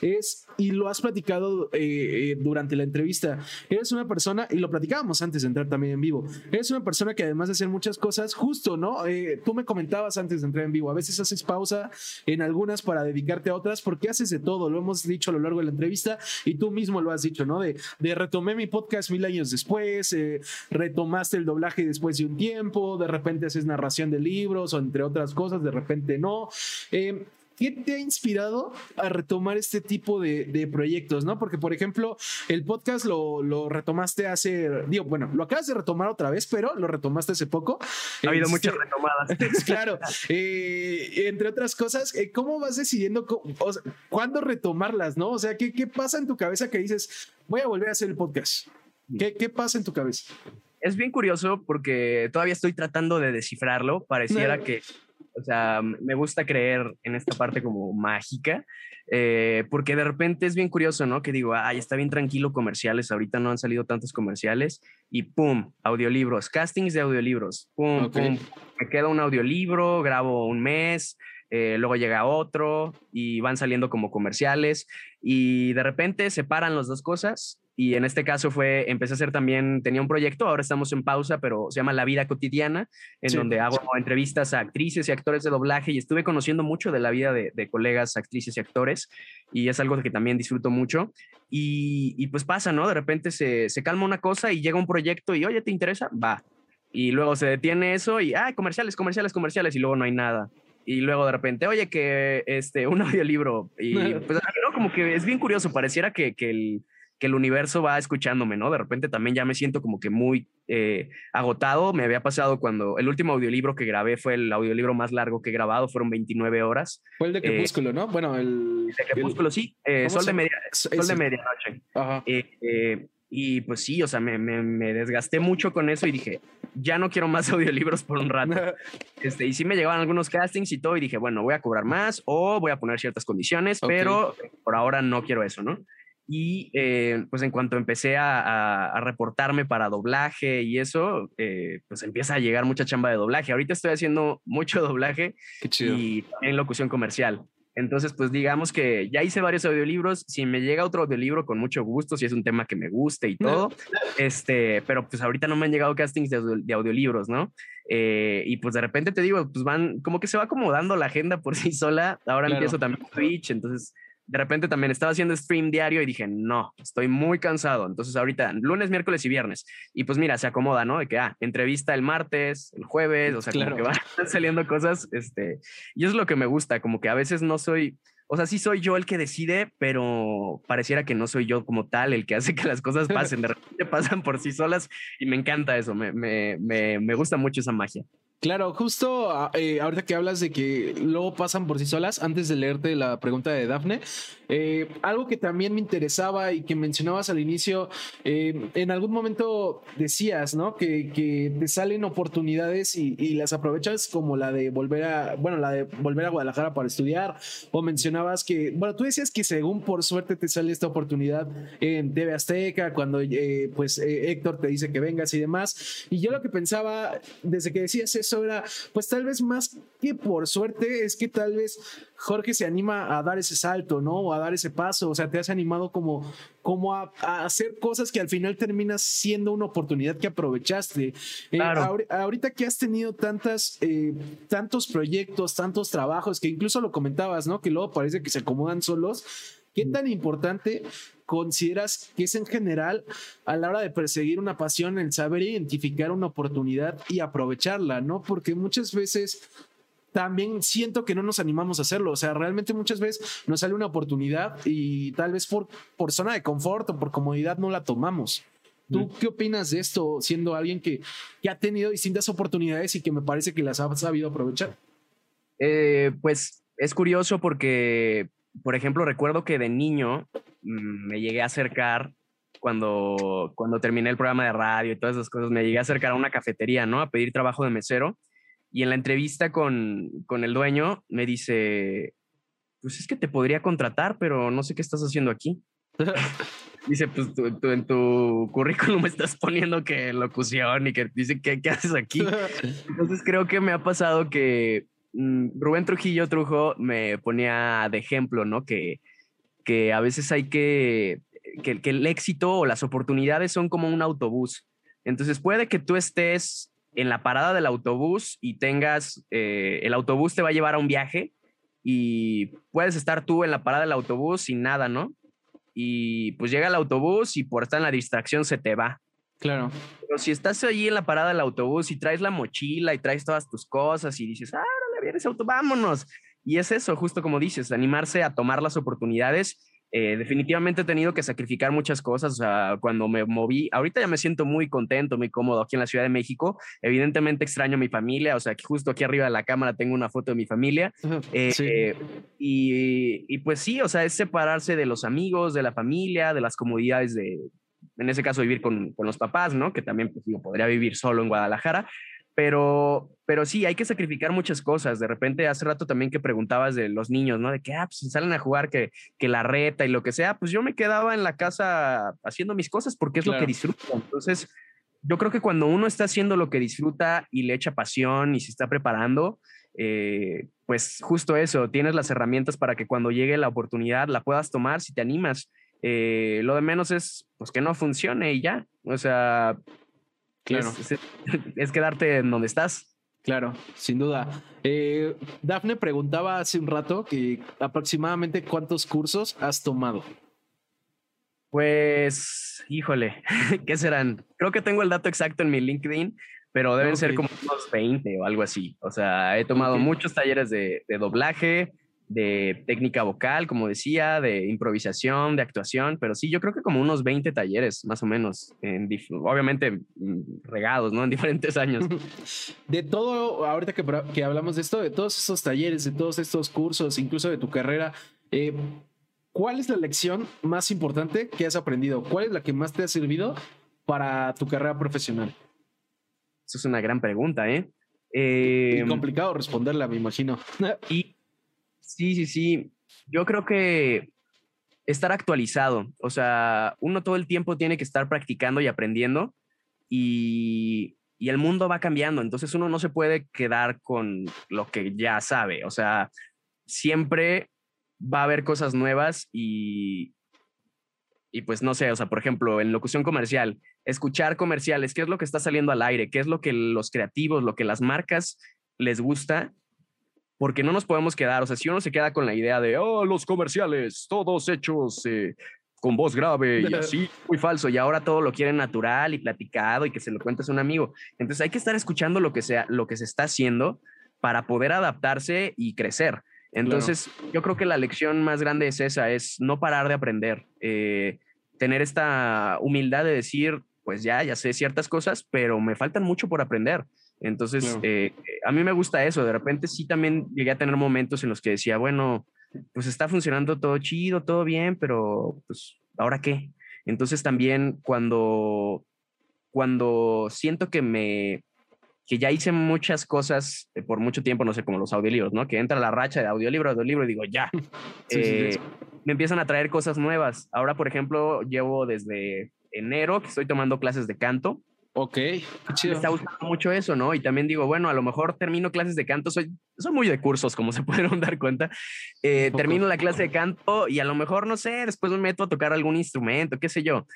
es, y lo has platicado eh, eh, durante la entrevista, eres una persona, y lo platicábamos antes de entrar también en vivo, eres una persona que además de hacer muchas cosas, justo, ¿no? Eh, tú me comentabas antes de entrar en vivo, a veces haces pausa en algunas para dedicarte a otras, porque haces de todo, lo hemos dicho a lo largo de la entrevista, y tú mismo lo has dicho, ¿no? De, de retomé mi podcast mil años después, retomaste el doblaje después de un tiempo, de repente haces narración de libros, o entre otras cosas, de repente no. ¿Qué te ha inspirado a retomar este tipo de, proyectos? ¿no? Porque, por ejemplo, el podcast lo, retomaste hace, digo, bueno, lo acabas de retomar otra vez, pero lo retomaste hace poco.
Ha habido muchas este, retomadas.
claro. Eh, entre otras cosas, eh, ¿cómo vas decidiendo cuándo retomarlas? ¿no? O sea, ¿qué, ¿qué, pasa en tu cabeza que dices, voy a volver a hacer el podcast? ¿Qué, qué pasa en tu cabeza?
Es bien curioso porque todavía estoy tratando de descifrarlo. Pareciera que o sea, me gusta creer en esta parte como mágica, eh, porque de repente es bien curioso, ¿no? Que digo, ay, está bien tranquilo comerciales, ahorita no han salido tantos comerciales y pum, audiolibros, castings de audiolibros, pum, pum, me queda un audiolibro, grabo un mes, eh, luego llega otro y van saliendo como comerciales y de repente separan las dos cosas y en este caso fue, empecé a hacer también, tenía un proyecto, ahora estamos en pausa, pero se llama La Vida Cotidiana, en donde hago entrevistas a actrices y actores de doblaje y estuve conociendo mucho de la vida de, colegas, actrices y actores y es algo que también disfruto mucho. Y, pues pasa, ¿no? De repente se, se calma una cosa y llega un proyecto y, oye, ¿te interesa? Va. Y luego se detiene eso y, ah, comerciales, comerciales, comerciales y luego no hay nada y luego de repente, oye, que este, un audiolibro. Y pues, ¿no? como que es bien curioso, pareciera que, que, el, que el universo va escuchándome, ¿no? De repente también ya me siento como que muy eh, agotado. Me había pasado cuando el último audiolibro que grabé fue el audiolibro más largo que he grabado, fueron 29 horas.
Fue el de eh, Crepúsculo, ¿no? Bueno, el...
De Crepúsculo, sí. Eh, Sol, de media, Sol de Medianoche. Ajá. Y pues sí, o sea, me, me, desgasté mucho con eso y dije, ya no quiero más audiolibros por un rato. Este, y sí me llegaban algunos castings y todo y dije, bueno, voy a cobrar más o voy a poner ciertas condiciones, pero por ahora no quiero eso, ¿no? Y eh, pues en cuanto empecé a, a, reportarme para doblaje y eso, eh, pues empieza a llegar mucha chamba de doblaje. Ahorita estoy haciendo mucho doblaje y en locución comercial. Entonces, pues digamos que ya hice varios audiolibros. Si me llega otro audiolibro, con mucho gusto, si es un tema que me guste y todo. este, pero pues ahorita no me han llegado castings de, audiolibros, ¿no? Eh, y pues de repente te digo, pues van, como que se va acomodando la agenda por sí sola. Ahora empiezo también Twitch, entonces de repente también estaba haciendo stream diario y dije, no, estoy muy cansado. Entonces ahorita, lunes, miércoles y viernes. Y pues mira, se acomoda, ¿no? De que, ah, entrevista el martes, el jueves, o sea, como que van saliendo cosas, este, y eso es lo que me gusta, como que a veces no soy, o sea, sí soy yo el que decide, pero pareciera que no soy yo como tal el que hace que las cosas pasen, de repente pasan por sí solas y me encanta eso, me, me, me, me gusta mucho esa magia.
Claro, justo ah, eh, ahorita que hablas de que luego pasan por sí solas, antes de leerte la pregunta de Dafne, eh, algo que también me interesaba y que mencionabas al inicio, eh, en algún momento decías, ¿no? Que, te salen oportunidades y, las aprovechas como la de volver a, bueno, la de volver a Guadalajara para estudiar, o mencionabas que, bueno, tú decías que según por suerte te sale esta oportunidad en TV Azteca, cuando pues Héctor te dice que vengas y demás, y yo lo que pensaba desde que decías eso, era, pues tal vez más que por suerte, es que tal vez Jorge se anima a dar ese salto, ¿no? O a dar ese paso, o sea, te has animado como, como a, hacer cosas que al final terminas siendo una oportunidad que aprovechaste. Eh, ahorita que has tenido tantas, eh, tantos proyectos, tantos trabajos, que incluso lo comentabas, ¿no? Que luego parece que se acomodan solos. ¿Qué tan importante consideras que es en general a la hora de perseguir una pasión el saber identificar una oportunidad y aprovecharla, ¿no? Porque muchas veces también siento que no nos animamos a hacerlo. O sea, realmente muchas veces nos sale una oportunidad y tal vez por, por zona de confort o por comodidad no la tomamos. ¿Tú qué opinas de esto, siendo alguien que, que, ha tenido distintas oportunidades y que me parece que las ha sabido aprovechar?
Eh, pues es curioso porque por ejemplo, recuerdo que de niño mm, me llegué a acercar cuando, cuando terminé el programa de radio y todas esas cosas, me llegué a acercar a una cafetería, ¿no? A pedir trabajo de mesero. Y en la entrevista con, con el dueño me dice, pues es que te podría contratar, pero no sé qué estás haciendo aquí. dice, pues tú, en tu currículum estás poniendo que locución y que dice, ¿qué, ¿qué haces aquí? Entonces creo que me ha pasado que Rubén Trujillo Trujo me ponía de ejemplo, ¿no? Que, que a veces hay que, que, el éxito o las oportunidades son como un autobús. Entonces puede que tú estés en la parada del autobús y tengas, eh, el autobús te va a llevar a un viaje y puedes estar tú en la parada del autobús sin nada, ¿no? Y pues llega el autobús y por estar en la distracción se te va.
Claro.
Pero si estás allí en la parada del autobús y traes la mochila y traes todas tus cosas y dices, ah, viene ese auto, vámonos. Y es eso, justo como dices, animarse a tomar las oportunidades. Eh, definitivamente he tenido que sacrificar muchas cosas. O sea, cuando me moví, ahorita ya me siento muy contento, muy cómodo aquí en la Ciudad de México. Evidentemente extraño a mi familia. O sea, que justo aquí arriba de la cámara tengo una foto de mi familia. Eh, y, y, pues sí, o sea, es separarse de los amigos, de la familia, de las comodidades de, en ese caso, vivir con, con los papás, ¿no? Que también, pues digo, podría vivir solo en Guadalajara. Pero, pero sí, hay que sacrificar muchas cosas. De repente, hace rato también que preguntabas de los niños, ¿no? De que, ah, pues salen a jugar, que, que la reta y lo que sea. Pues yo me quedaba en la casa haciendo mis cosas porque es lo que disfruto. Entonces, yo creo que cuando uno está haciendo lo que disfruta y le echa pasión y se está preparando, eh, pues justo eso, tienes las herramientas para que cuando llegue la oportunidad la puedas tomar si te animas. Eh, lo de menos es pues que no funcione y ya. O sea, Claro. Es, quedarte en donde estás.
Claro, sin duda. Eh, Dafne preguntaba hace un rato que aproximadamente cuántos cursos has tomado.
Pues, híjole, ¿qué serán? Creo que tengo el dato exacto en mi LinkedIn, pero deben ser como unos 20 o algo así. O sea, he tomado muchos talleres de, de doblaje, de técnica vocal, como decía, de improvisación, de actuación, pero sí, yo creo que como unos 20 talleres, más o menos, en obviamente mm, regados, ¿no? En diferentes años.
De todo, ahorita que, que hablamos de esto, de todos esos talleres, de todos estos cursos, incluso de tu carrera, eh, ¿cuál es la lección más importante que has aprendido? ¿Cuál es la que más te ha servido para tu carrera profesional?
Eso es una gran pregunta, ¿eh?
eh complicado responderla, me imagino.
y Sí, sí, sí. Yo creo que estar actualizado, o sea, uno todo el tiempo tiene que estar practicando y aprendiendo y, y, el mundo va cambiando, entonces uno no se puede quedar con lo que ya sabe, o sea, siempre va a haber cosas nuevas y, y pues no sé, o sea, por ejemplo, en locución comercial, escuchar comerciales, qué es lo que está saliendo al aire, qué es lo que los creativos, lo que las marcas les gusta, porque no nos podemos quedar, o sea, si uno se queda con la idea de, oh, los comerciales, todos hechos eh, con voz grave y así, muy falso, y ahora todo lo quieren natural y platicado y que se lo cuentes a un amigo. Entonces hay que estar escuchando lo que, sea, lo que se está haciendo para poder adaptarse y crecer. Entonces, yo creo que la lección más grande es esa, es no parar de aprender, eh, tener esta humildad de decir, pues ya, ya sé ciertas cosas, pero me faltan mucho por aprender. Entonces, eh, a mí me gusta eso. De repente sí también llegué a tener momentos en los que decía, bueno, pues está funcionando todo chido, todo bien, pero pues, ¿ahora qué? Entonces también cuando, cuando siento que me, que ya hice muchas cosas eh, por mucho tiempo, no sé, como los audiolibros, ¿no? Que entra la racha de audiolibro, audiolibro y digo, ya, eh, me empiezan a traer cosas nuevas. Ahora, por ejemplo, llevo desde enero que estoy tomando clases de canto.
Ok, qué chido.
Me está gustando mucho eso, ¿no? Y también digo, bueno, a lo mejor termino clases de canto, soy, soy muy de cursos, como se pueden dar cuenta. Eh, termino la clase de canto y a lo mejor, no sé, después me meto a tocar algún instrumento, qué sé yo.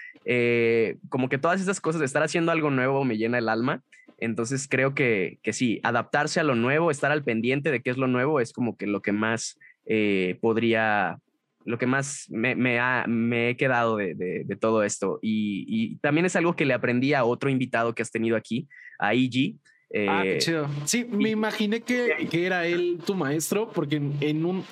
como que todas esas cosas de estar haciendo algo nuevo me llena el alma. Entonces creo que, que, sí, adaptarse a lo nuevo, estar al pendiente de qué es lo nuevo es como que lo que más eh, podría, lo que más me, me, ha, me he quedado de, de, todo esto. Y, y, también es algo que le aprendí a otro invitado que has tenido aquí, a IG.
ah, qué eh, chido. Sí, me imaginé que, que, era él tu maestro, porque en un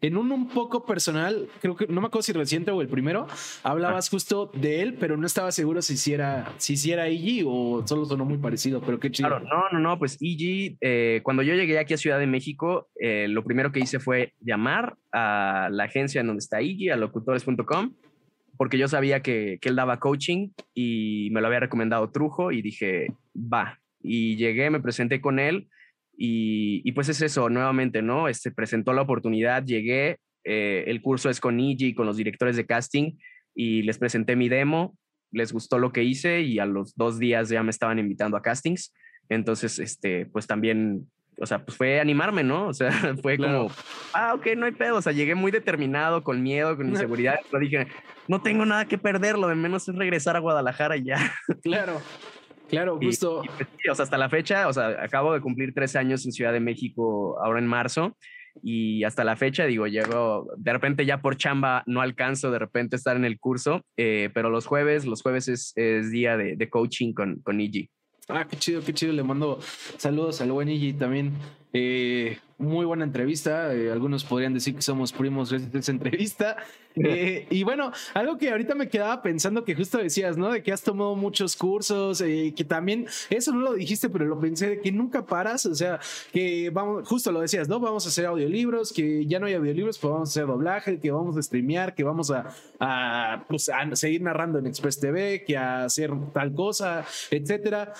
en un un poco personal, creo que no me acuerdo si reciente o el primero, hablabas ah. justo de él, pero no estaba seguro si hiciera, si hiciera Iggy o solo sonó muy parecido, pero qué chido.
Claro, no, no, no, pues Iggy, eh, cuando yo llegué aquí a Ciudad de México, eh, lo primero que hice fue llamar a la agencia en donde está Iggy, a locutores.com, porque yo sabía que, que él daba coaching y me lo había recomendado Trujo y dije, va. Y llegué, me presenté con él y, pues es eso, nuevamente, ¿no? Este, presentó la oportunidad, llegué, eh, el curso es con Iji, con los directores de casting, y les presenté mi demo, les gustó lo que hice y a los dos días ya me estaban invitando a castings. Entonces, este, pues también, o sea, pues fue animarme, ¿no? O sea, fue como, ah, ok, no hay pedo. O sea, llegué muy determinado, con miedo, con inseguridad. pero dije, no tengo nada que perder, lo de menos es regresar a Guadalajara y ya.
Claro. Claro, justo.
Pues, o sea, hasta la fecha, o sea, acabo de cumplir tres años en Ciudad de México ahora en marzo y hasta la fecha, digo, llego, de repente ya por chamba no alcanzo de repente estar en el curso, eh, pero los jueves, los jueves es, es día de, de, coaching con, con Igi.
Ah, qué chido, qué chido. Le mando saludos al buen Igi también. Eh, muy buena entrevista. Eh, algunos podrían decir que somos primos de esa entrevista. Eh, y bueno, algo que ahorita me quedaba pensando que justo decías, ¿no? De que has tomado muchos cursos, eh, que también, eso no lo dijiste, pero lo pensé, de que nunca paras, o sea, que vamos, justo lo decías, ¿no? Vamos a hacer audiolibros, que ya no hay audiolibros, pues vamos a hacer doblaje, que vamos a streamear, que vamos a, a, pues, a seguir narrando en Express TV, que a hacer tal cosa, etcétera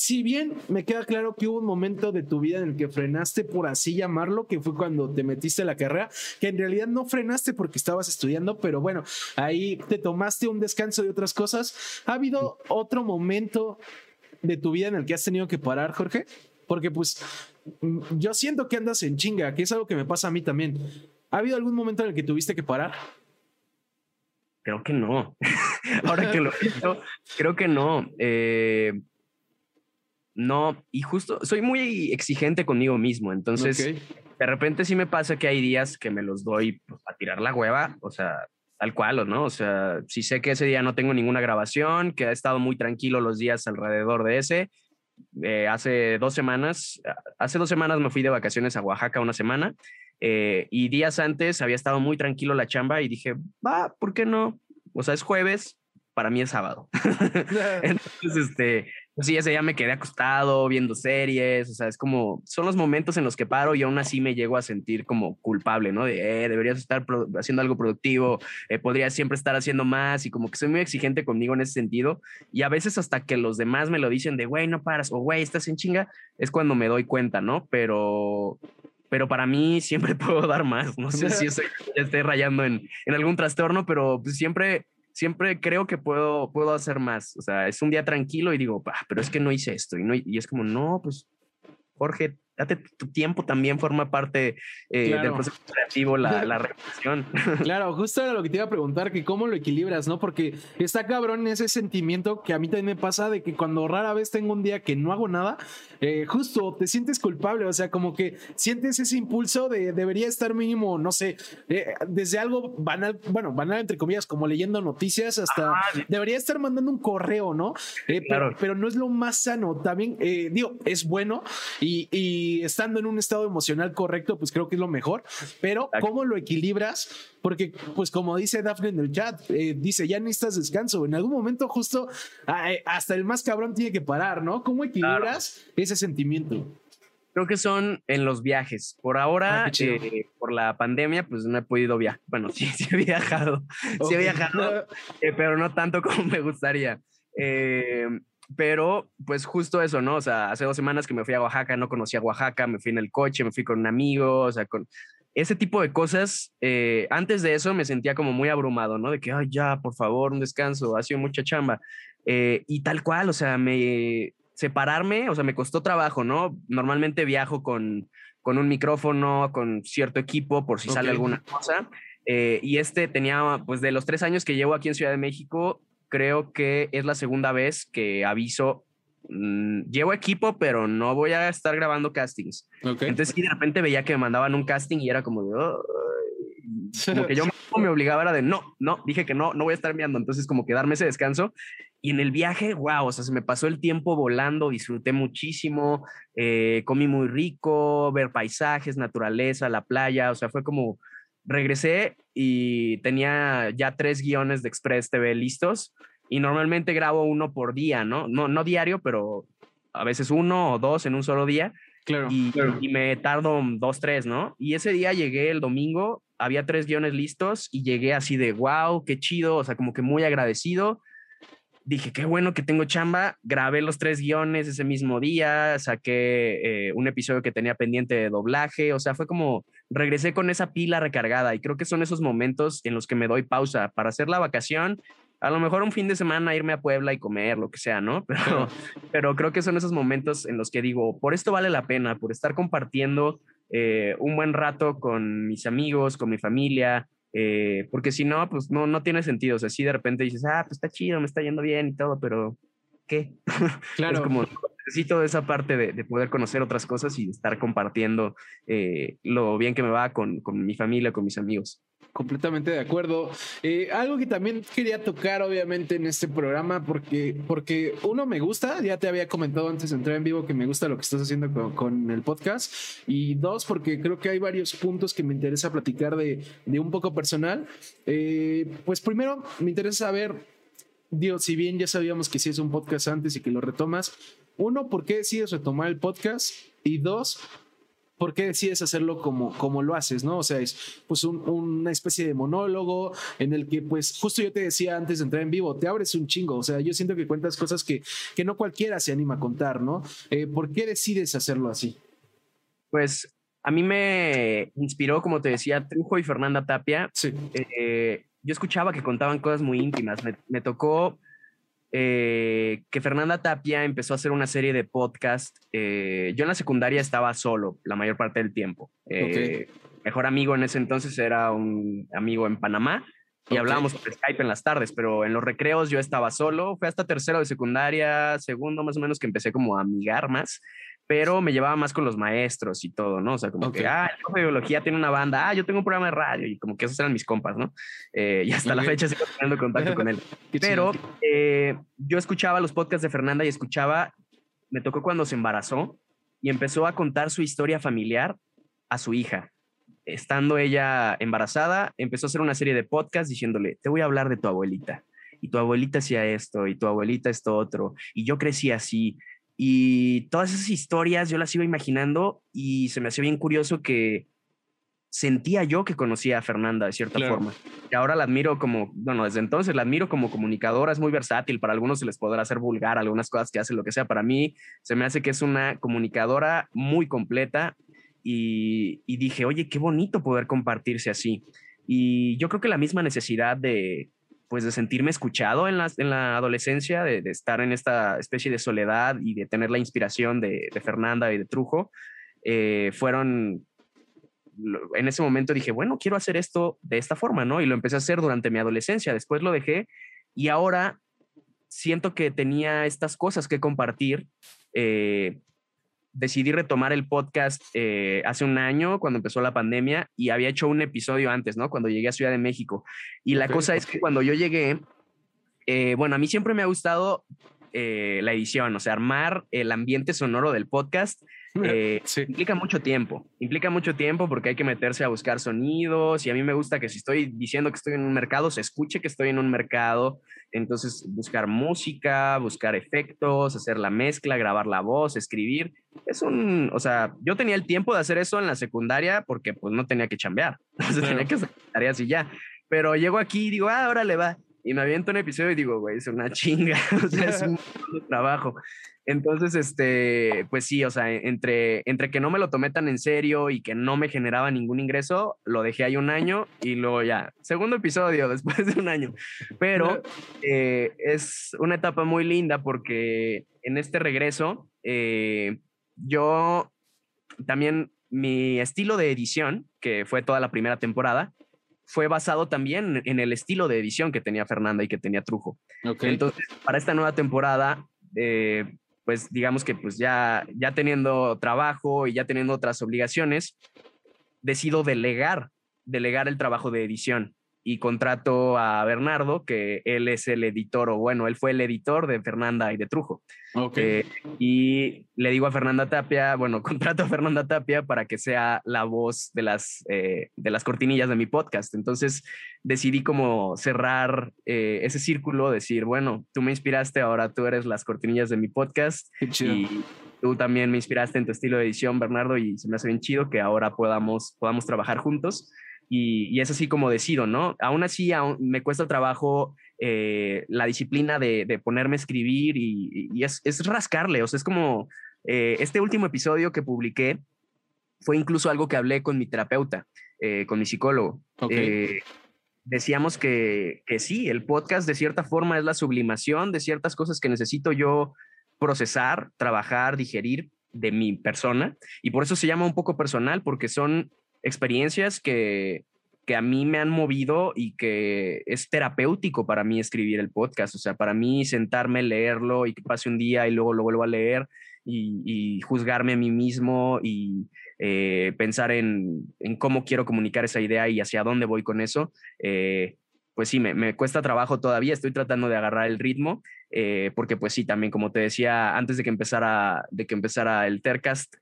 si bien me queda claro que hubo un momento de tu vida en el que frenaste, por así llamarlo, que fue cuando te metiste a la carrera, que en realidad no frenaste porque estabas estudiando, pero bueno, ahí te tomaste un descanso de otras cosas. ¿Ha habido otro momento de tu vida en el que has tenido que parar, Jorge? Porque pues mm, yo siento que andas en chinga, que es algo que me pasa a mí también. ¿Ha habido algún momento en el que tuviste que parar?
Creo que no. Ahora que lo pienso, creo que no. Eh, no, y justo soy muy exigente conmigo mismo, entonces de repente sí me pasa que hay días que me los doy pues, a tirar la hueva, o sea, tal cual, ¿no? O sea, si sé que ese día no tengo ninguna grabación, que ha estado muy tranquilo los días alrededor de ese. Eh, hace dos semanas, hace dos semanas me fui de vacaciones a Oaxaca una semana eh, y días antes había estado muy tranquilo la chamba y dije, va, ¿por qué no? O sea, es jueves, para mí es sábado. Entonces, este, sí, ese día me quedé acostado viendo series, o sea, es como, son los momentos en los que paro y aún así me llego a sentir como culpable, ¿no? De, eh, deberías estar haciendo algo productivo, eh, podrías siempre estar haciendo más y como que soy muy exigente conmigo en ese sentido y a veces hasta que los demás me lo dicen de, güey, no paras o güey, estás en chinga, es cuando me doy cuenta, ¿no? Pero, pero para mí siempre puedo dar más, no sé si estoy, estoy rayando en, en algún trastorno, pero pues siempre siempre creo que puedo, puedo hacer más. O sea, es un día tranquilo y digo, pero es que no hice esto. Y, no, y es como, no, pues, Jorge, date tu tiempo, también forma parte eh, del proceso creativo, la, la reflexión.
Claro, justo era lo que te iba a preguntar, que cómo lo equilibras, ¿no? Porque está cabrón ese sentimiento que a mí también me pasa de que cuando rara vez tengo un día que no hago nada, eh, justo te sientes culpable, o sea, como que sientes ese impulso de debería estar mínimo, no sé, eh, desde algo banal, bueno, banal entre comillas, como leyendo noticias, hasta debería estar mandando un correo, ¿no? pero, pero, no es lo más sano. También, digo, es bueno y, y estando en un estado emocional correcto, pues creo que es lo mejor, pero ¿cómo lo equilibras? Porque, pues como dice Daphne en el chat, eh, dice, ya necesitas descanso. En algún momento justo eh, hasta el más cabrón tiene que parar, ¿no? ¿Cómo equilibras ese sentimiento?
Creo que son en los viajes. Por ahora, ah, eh, por la pandemia, pues no he podido viajar. Bueno, sí, sí he viajado. Sí he viajado, pero no tanto como me gustaría. Pero pues justo eso, ¿no? O sea, hace dos semanas que me fui a Oaxaca, no conocía Oaxaca, me fui en el coche, me fui con un amigo, o sea, con ese tipo de cosas, eh, antes de eso me sentía como muy abrumado, ¿no? De que, ay, ya, por favor, un descanso, ha sido mucha chamba. Eh, y tal cual, o sea, me separarme, o sea, me costó trabajo, ¿no? Normalmente viajo con, con un micrófono, con cierto equipo, por si sale alguna cosa. Eh, y este tenía, pues de los tres años que llevo aquí en Ciudad de México, creo que es la segunda vez que aviso Mm, llevo equipo, pero no voy a estar grabando castings. Entonces, y de repente veía que me mandaban un casting y era como como que yo me obligaba era de no, no, dije que no, no voy a estar enviando. Entonces, como que darme ese descanso. Y en el viaje, wow, o sea, se me pasó el tiempo volando, disfruté muchísimo, eh, comí muy rico, ver paisajes, naturaleza, la playa, o sea, fue como regresé y tenía ya tres guiones de Express TV listos y normalmente grabo uno por día, ¿no? No, no diario, pero a veces uno o dos en un solo día. Claro y, y, me tardo dos, tres, ¿no? Y ese día llegué el domingo, había tres guiones listos y llegué así de, wow, qué chido, o sea, como que muy agradecido. Dije, qué bueno que tengo chamba. Grabé los tres guiones ese mismo día, saqué eh, un episodio que tenía pendiente de doblaje, o sea, fue como regresé con esa pila recargada y creo que son esos momentos en los que me doy pausa para hacer la vacación a lo mejor un fin de semana irme a Puebla y comer, lo que sea, ¿no? Pero, pero creo que son esos momentos en los que digo, por esto vale la pena, por estar compartiendo eh, un buen rato con mis amigos, con mi familia, eh, porque si no, pues no, no tiene sentido. O sea, si de repente dices, ah, pues está chido, me está yendo bien y todo, pero ¿qué? Claro. es como, necesito esa parte de, poder conocer otras cosas y estar compartiendo eh, lo bien que me va con, con mi familia, con mis amigos.
Completamente de acuerdo. Eh, algo que también quería tocar, obviamente, en este programa, porque, porque uno me gusta, ya te había comentado antes de entrar en vivo que me gusta lo que estás haciendo con, el podcast, y dos, porque creo que hay varios puntos que me interesa platicar de, de un poco personal. Eh, pues primero, me interesa saber, digo, si bien ya sabíamos que si es un podcast antes y que lo retomas, uno, ¿por qué decides retomar el podcast? Y dos, ¿por qué decides hacerlo como, como lo haces, no? O sea, es pues una especie de monólogo en el que, pues, justo yo te decía antes de entrar en vivo, te abres un chingo, o sea, yo siento que cuentas cosas que, que no cualquiera se anima a contar, ¿no? Eh, ¿Por qué decides hacerlo así?
Pues a mí me inspiró, como te decía, Trujo y Fernanda Tapia. Sí. Eh, yo escuchaba que contaban cosas muy íntimas. Me, me tocó eh, que Fernanda Tapia empezó a hacer una serie de podcast. Eh, yo en la secundaria estaba solo la mayor parte del tiempo. Eh, mejor amigo en ese entonces era un amigo en Panamá y hablábamos por Skype en las tardes, pero en los recreos yo estaba solo. Fue hasta tercero de secundaria, segundo más o menos que empecé como a amigar más pero me llevaba más con los maestros y todo, ¿no? O sea, como que, ah, profe de biología tiene una banda, ah, yo tengo un programa de radio y como que esos eran mis compas, ¿no? Eh, y hasta la fecha sigo teniendo contacto con él. pero eh, yo escuchaba los podcasts de Fernanda y escuchaba, me tocó cuando se embarazó y empezó a contar su historia familiar a su hija. Estando ella embarazada, empezó a hacer una serie de podcasts diciéndole, te voy a hablar de tu abuelita. Y tu abuelita hacía esto, y tu abuelita esto otro, y yo crecí así, y todas esas historias yo las iba imaginando y se me hacía bien curioso que sentía yo que conocía a Fernanda de cierta forma. Y ahora la admiro como, bueno, desde entonces la admiro como comunicadora, es muy versátil, para algunos se les podrá hacer vulgar algunas cosas que hace, lo que sea, para mí se me hace que es una comunicadora muy completa y, dije, oye, qué bonito poder compartirse así. Y yo creo que la misma necesidad de, pues de sentirme escuchado en la, en la adolescencia, de, estar en esta especie de soledad y de tener la inspiración de, Fernanda y de Trujo, eh, fueron, en ese momento dije, bueno, quiero hacer esto de esta forma, ¿no? Y lo empecé a hacer durante mi adolescencia, después lo dejé y ahora siento que tenía estas cosas que compartir. Eh, decidí retomar el podcast eh, hace un año cuando empezó la pandemia y había hecho un episodio antes, ¿no? Cuando llegué a Ciudad de México. Y la cosa es que cuando yo llegué, eh, bueno, a mí siempre me ha gustado eh, la edición, o sea, armar el ambiente sonoro del podcast eh, implica mucho tiempo, implica mucho tiempo porque hay que meterse a buscar sonidos y a mí me gusta que si estoy diciendo que estoy en un mercado, se escuche que estoy en un mercado, entonces buscar música, buscar efectos, hacer la mezcla, grabar la voz, escribir, es un, o sea, yo tenía el tiempo de hacer eso en la secundaria porque pues no tenía que chambear, o tenía que hacer tareas y ya, pero llego aquí y digo, ah, ahora le va y me aviento un episodio y digo, güey, es una chinga, o sea, es un trabajo. Entonces, este, pues sí, o sea, entre, entre que no me lo tomé tan en serio y que no me generaba ningún ingreso, lo dejé ahí un año y luego ya, segundo episodio después de un año. Pero eh, es una etapa muy linda porque en este regreso, eh, yo también mi estilo de edición, que fue toda la primera temporada, fue basado también en el estilo de edición que tenía Fernanda y que tenía Trujo. Entonces, para esta nueva temporada, eh, pues digamos que pues ya, ya teniendo trabajo y ya teniendo otras obligaciones, decido delegar, delegar el trabajo de edición y contrato a Bernardo, que él es el editor, o bueno, él fue el editor de Fernanda y de Trujo.
Okay.
Eh, y le digo a Fernanda Tapia, bueno, contrato a Fernanda Tapia para que sea la voz de las, eh, de las cortinillas de mi podcast. Entonces decidí como cerrar eh, ese círculo, decir, bueno, tú me inspiraste, ahora tú eres las cortinillas de mi podcast. Y tú también me inspiraste en tu estilo de edición, Bernardo, y se me hace bien chido que ahora podamos, podamos trabajar juntos y, es así como decido, ¿no? Aún así me cuesta trabajo eh, la disciplina de, ponerme a escribir y, es, rascarle, o sea, es como eh, este último episodio que publiqué fue incluso algo que hablé con mi terapeuta, eh, con mi psicólogo. decíamos que, que sí, el podcast de cierta forma es la sublimación de ciertas cosas que necesito yo procesar, trabajar, digerir de mi persona y por eso se llama un poco personal porque son experiencias que, que a mí me han movido y que es terapéutico para mí escribir el podcast. O sea, para mí sentarme, leerlo y que pase un día y luego lo vuelvo a leer y, juzgarme a mí mismo y eh, pensar en, cómo quiero comunicar esa idea y hacia dónde voy con eso. Eh, pues sí, me, cuesta trabajo todavía, estoy tratando de agarrar el ritmo, eh, porque pues sí, también como te decía, antes de que empezara, de que empezara el Tercast,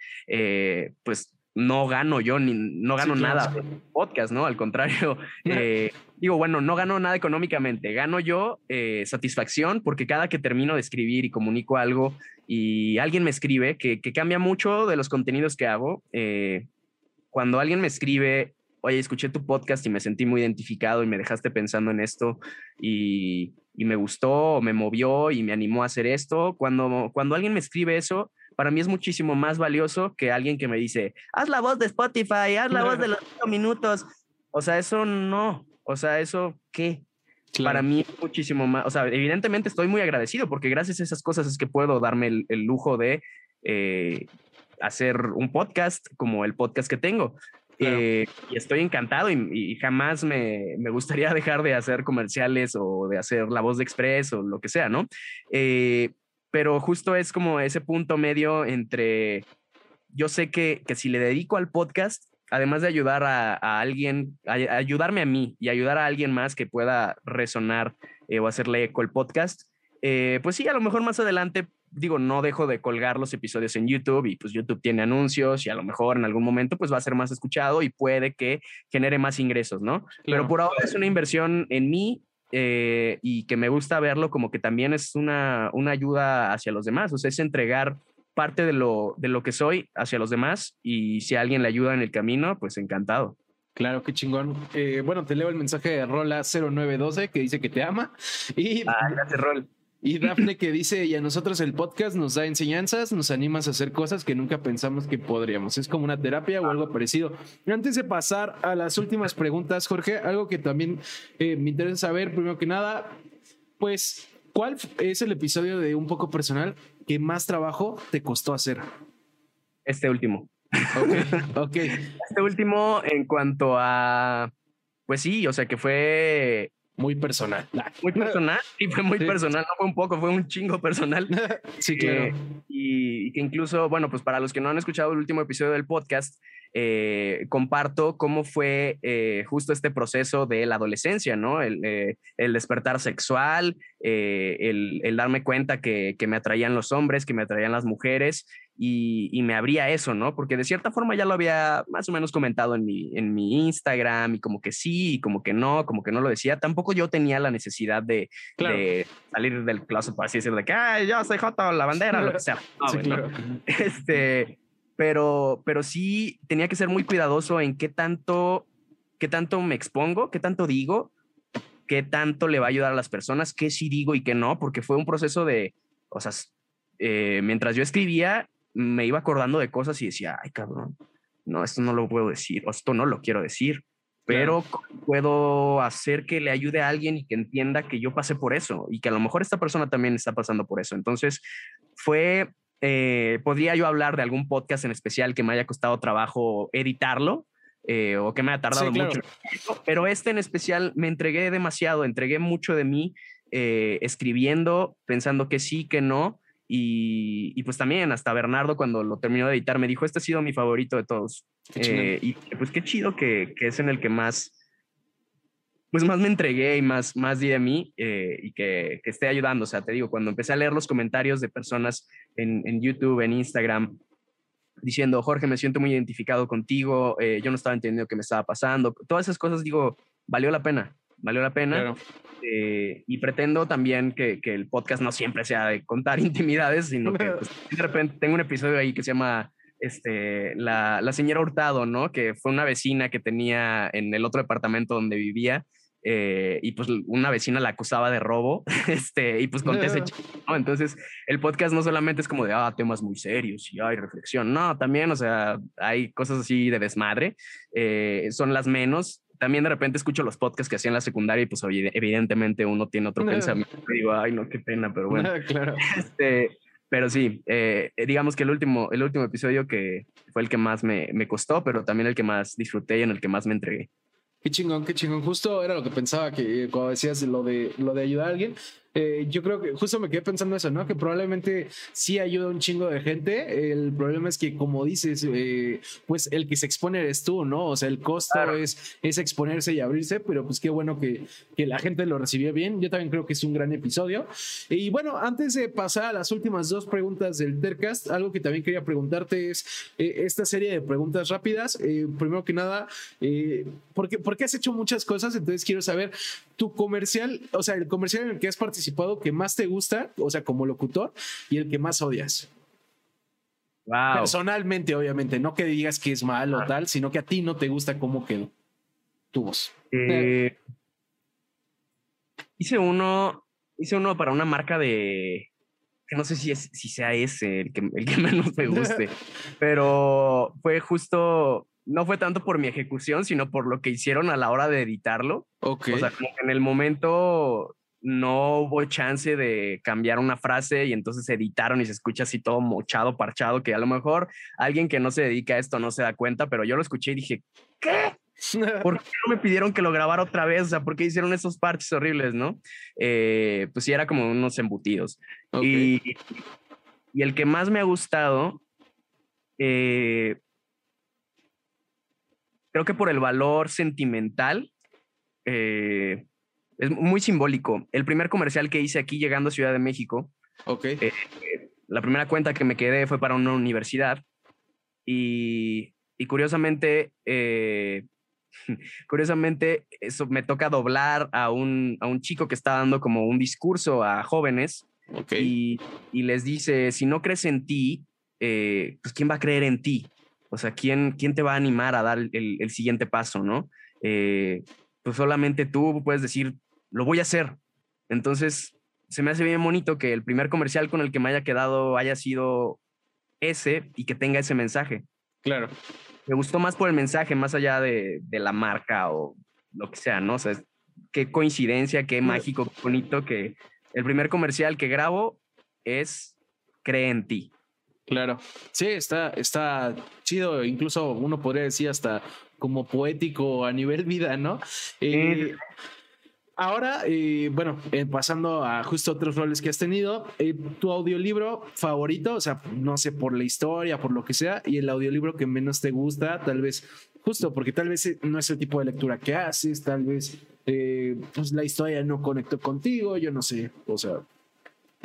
pues no gano yo, ni, no gano nada podcast, ¿no? Al contrario, eh, digo, bueno, no gano nada económicamente, gano yo eh, satisfacción porque cada que termino de escribir y comunico algo y alguien me escribe, que, cambia mucho de los contenidos que hago, eh, cuando alguien me escribe, oye, escuché tu podcast y me sentí muy identificado y me dejaste pensando en esto y, y me gustó, me movió y me animó a hacer esto, cuando, cuando alguien me escribe eso, para mí es muchísimo más valioso que alguien que me dice, haz la voz de Spotify, haz la voz de los cinco minutos. O sea, eso no. O sea, eso qué. Para mí es muchísimo más. O sea, evidentemente estoy muy agradecido porque gracias a esas cosas es que puedo darme el, lujo de eh, hacer un podcast como el podcast que tengo. Eh, y estoy encantado y, jamás me, me, gustaría dejar de hacer comerciales o de hacer la voz de Express o lo que sea, ¿no? Eh, pero justo es como ese punto medio entre, yo sé que, que si le dedico al podcast, además de ayudar a, alguien, ayudarme a mí y ayudar a alguien más que pueda resonar eh, o hacerle eco el podcast, eh, pues sí, a lo mejor más adelante, digo, no dejo de colgar los episodios en YouTube y pues YouTube tiene anuncios y a lo mejor en algún momento pues va a ser más escuchado y puede que genere más ingresos, ¿no? Pero por ahora es una inversión en mí eh, y que me gusta verlo como que también es una, una ayuda hacia los demás, o sea, es entregar parte de lo, de lo que soy hacia los demás y si alguien le ayuda en el camino, pues encantado.
Claro, qué chingón. Eh, bueno, te leo el mensaje de Rola0912 que dice que te ama. Y,
ah, gracias, Rol.
Y Dafne que dice, y a nosotros el podcast nos da enseñanzas, nos animas a hacer cosas que nunca pensamos que podríamos. Es como una terapia o algo parecido. Antes de pasar a las últimas preguntas, Jorge, algo que también eh, me interesa saber, primero que nada, pues, ¿cuál es el episodio de Un poco personal que más trabajo te costó hacer?
Este último.
Ok, ok.
Este último, en cuanto a, pues sí, o sea, que fue
muy personal.
Muy personal, y fue muy personal, no fue un poco, fue un chingo personal.
sí, claro.
Eh, y, que incluso, bueno, pues para los que no han escuchado el último episodio del podcast, eh, comparto cómo fue eh, justo este proceso de la adolescencia, ¿no? El, el despertar sexual, el, el, darme cuenta que, que, me atraían los hombres, que me atraían las mujeres y, me abría eso, ¿no? Porque de cierta forma ya lo había más o menos comentado en mi, en mi Instagram y como que sí, y como que no, como que no lo decía. Tampoco yo tenía la necesidad de, salir del closet, por así decirlo, de que, ay, yo soy Joto, la bandera, lo que sea. sí, claro. Este, pero, pero sí tenía que ser muy cuidadoso en qué tanto, qué tanto me expongo, qué tanto digo, qué tanto le va a ayudar a las personas, qué sí digo y qué no, porque fue un proceso de, o sea, eh, mientras yo escribía, me iba acordando de cosas y decía, ay, cabrón, no, esto no lo puedo decir, o esto no lo quiero decir, pero puedo hacer que le ayude a alguien y que entienda que yo pasé por eso y que a lo mejor esta persona también está pasando por eso. Entonces, fue, eh, podría yo hablar de algún podcast en especial que me haya costado trabajo editarlo. Eh, o que me haya tardado mucho, pero este en especial me entregué demasiado, entregué mucho de mí eh, escribiendo, pensando que sí, que no, y, pues también hasta Bernardo cuando lo terminó de editar me dijo, este ha sido mi favorito de todos. Eh, y pues qué chido que, que, es en el que más, pues más me entregué y más, más di de mí eh, y que, que, esté ayudando. O sea, te digo, cuando empecé a leer los comentarios de personas en, en YouTube, en Instagram, diciendo, Jorge, me siento muy identificado contigo, eh, yo no estaba entendiendo qué me estaba pasando, todas esas cosas, digo, valió la pena, valió la pena. Eh, y pretendo también que, que, el podcast no siempre sea de contar intimidades, sino que pues, de repente tengo un episodio ahí que se llama este, la, la, señora Hurtado, ¿no? Que fue una vecina que tenía en el otro departamento donde vivía. Eh, y pues una vecina la acusaba de robo, este, y pues conté ese ¿no? Entonces, el podcast no solamente es como de, ah, temas muy serios y hay reflexión, no, también, o sea, hay cosas así de desmadre, eh, son las menos, también de repente escucho los podcasts que hacía en la secundaria y pues evidentemente uno tiene otro pensamiento y digo, ay, no, qué pena, pero bueno.
claro.
Este, pero sí, eh, digamos que el último, el último episodio que fue el que más me, me costó, pero también el que más disfruté y en el que más me entregué.
Qué chingón, qué chingón. Justo era lo que pensaba que cuando decías lo de, lo de ayudar a alguien, eh, yo creo que justo me quedé pensando eso, ¿no? Que probablemente sí ayuda a un chingo de gente. El problema es que, como dices, eh, pues el que se expone eres tú, ¿no? O sea, el costo es, es exponerse y abrirse, pero pues qué bueno que, que la gente lo recibió bien. Yo también creo que es un gran episodio. Y bueno, antes de pasar a las últimas dos preguntas del Tercast, algo que también quería preguntarte es eh, esta serie de preguntas rápidas. primero que nada, porque, porque has hecho muchas cosas, entonces quiero saber tu comercial, o sea, el comercial en el que has participado participado que más te gusta, o sea, como locutor, y el que más odias? Personalmente, obviamente, no que digas que es malo o tal, sino que a ti no te gusta cómo quedó tu voz.
Eh, hice uno, hice uno para una marca de que no sé si, es, si sea ese el que, el que menos me guste, pero fue justo, no fue tanto por mi ejecución, sino por lo que hicieron a la hora de editarlo.
Okay.
O sea, como que en el momento no hubo chance de cambiar una frase y entonces editaron y se escucha así todo mochado, parchado, que a lo mejor alguien que no se dedica a esto no se da cuenta, pero yo lo escuché y dije, ¿qué? ¿Por qué no me pidieron que lo grabara otra vez? O sea, ¿por qué hicieron esos parches horribles, no? Eh, pues sí, era como unos embutidos. Y, y, el que más me ha gustado, eh, creo que por el valor sentimental, eh, es muy simbólico. El primer comercial que hice aquí llegando a Ciudad de México,
okay.
Eh, la primera cuenta que me quedé fue para una universidad y, y curiosamente, eh, curiosamente, eso me toca doblar a un, a un chico que está dando como un discurso a jóvenes
okay.
y, y, les dice, si no crees en ti, eh, pues ¿quién va a creer en ti? O sea, ¿quién, quién te va a animar a dar el, el siguiente paso, no? pues solamente tú puedes decir, lo voy a hacer. Entonces, se me hace bien bonito que el primer comercial con el que me haya quedado haya sido ese y que tenga ese mensaje.
Claro.
Me gustó más por el mensaje, más allá de, la marca o lo que sea, ¿no? O sea, qué coincidencia, qué mágico, qué bonito que el primer comercial que grabo es Cree en ti.
Claro. Sí, está, está chido. Incluso uno podría decir hasta como poético a nivel vida, ¿no? Eh, ahora, eh, bueno, eh, pasando a justo otros roles que has tenido, tu audiolibro favorito, o sea, no sé, por la historia, por lo que sea, y el audiolibro que menos te gusta, tal vez, justo porque tal vez no es el tipo de lectura que haces, tal vez pues la historia no conectó contigo, yo no sé, o sea.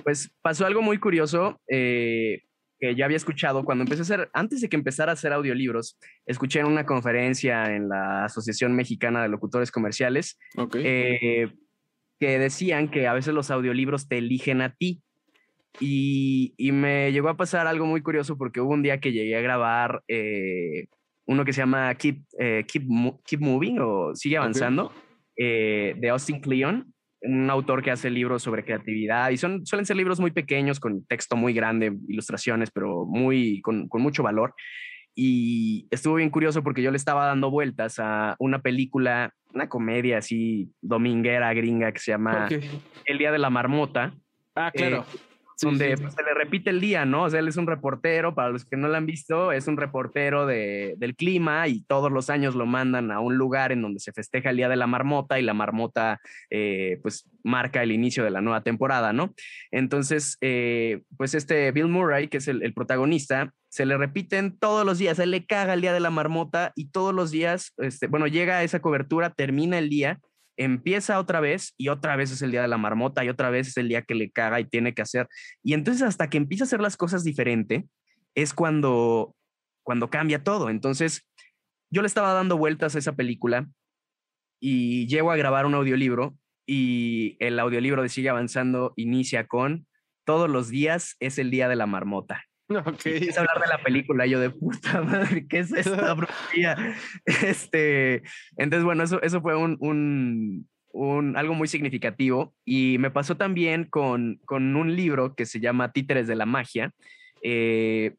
Pues pasó algo muy curioso. Eh, que ya había escuchado cuando empecé a hacer, antes de que empezara a hacer audiolibros, escuché en una conferencia en la Asociación Mexicana de Locutores Comerciales eh, que decían que a veces los audiolibros te eligen a ti. Y, me llegó a pasar algo muy curioso porque hubo un día que llegué a grabar eh, uno que se llama Keep, eh, Keep, Keep Moving o Sigue Avanzando de Austin Kleon un autor que hace libros sobre creatividad y son, suelen ser libros muy pequeños con texto muy grande, ilustraciones, pero muy, con, mucho valor. Y estuvo bien curioso porque yo le estaba dando vueltas a una película, una comedia así dominguera gringa que se llama El Día de la Marmota.
Ah, claro.
Eh, donde pues, se le repite el día, ¿no? O sea, él es un reportero, para los que no lo han visto, es un reportero de, del clima y todos los años lo mandan a un lugar en donde se festeja el Día de la Marmota y la marmota eh, pues marca el inicio de la nueva temporada, ¿no? Entonces, eh, pues este Bill Murray, que es el, el, protagonista, se le repiten todos los días, él le caga el Día de la Marmota y todos los días, este, bueno, llega a esa cobertura, termina el día empieza otra vez y otra vez es el día de la marmota y otra vez es el día que le caga y tiene que hacer. Y entonces hasta que empieza a hacer las cosas diferente es cuando, cuando cambia todo. Entonces yo le estaba dando vueltas a esa película y llego a grabar un audiolibro y el audiolibro de Sigue Avanzando inicia con todos los días es el día de la marmota.
Okay.
Es hablar de la película, yo de puta madre, ¿qué es esta brujería? Este, entonces, bueno, eso, eso fue un, un, un, algo muy significativo. Y me pasó también con, con un libro que se llama Títeres de la Magia. Eh,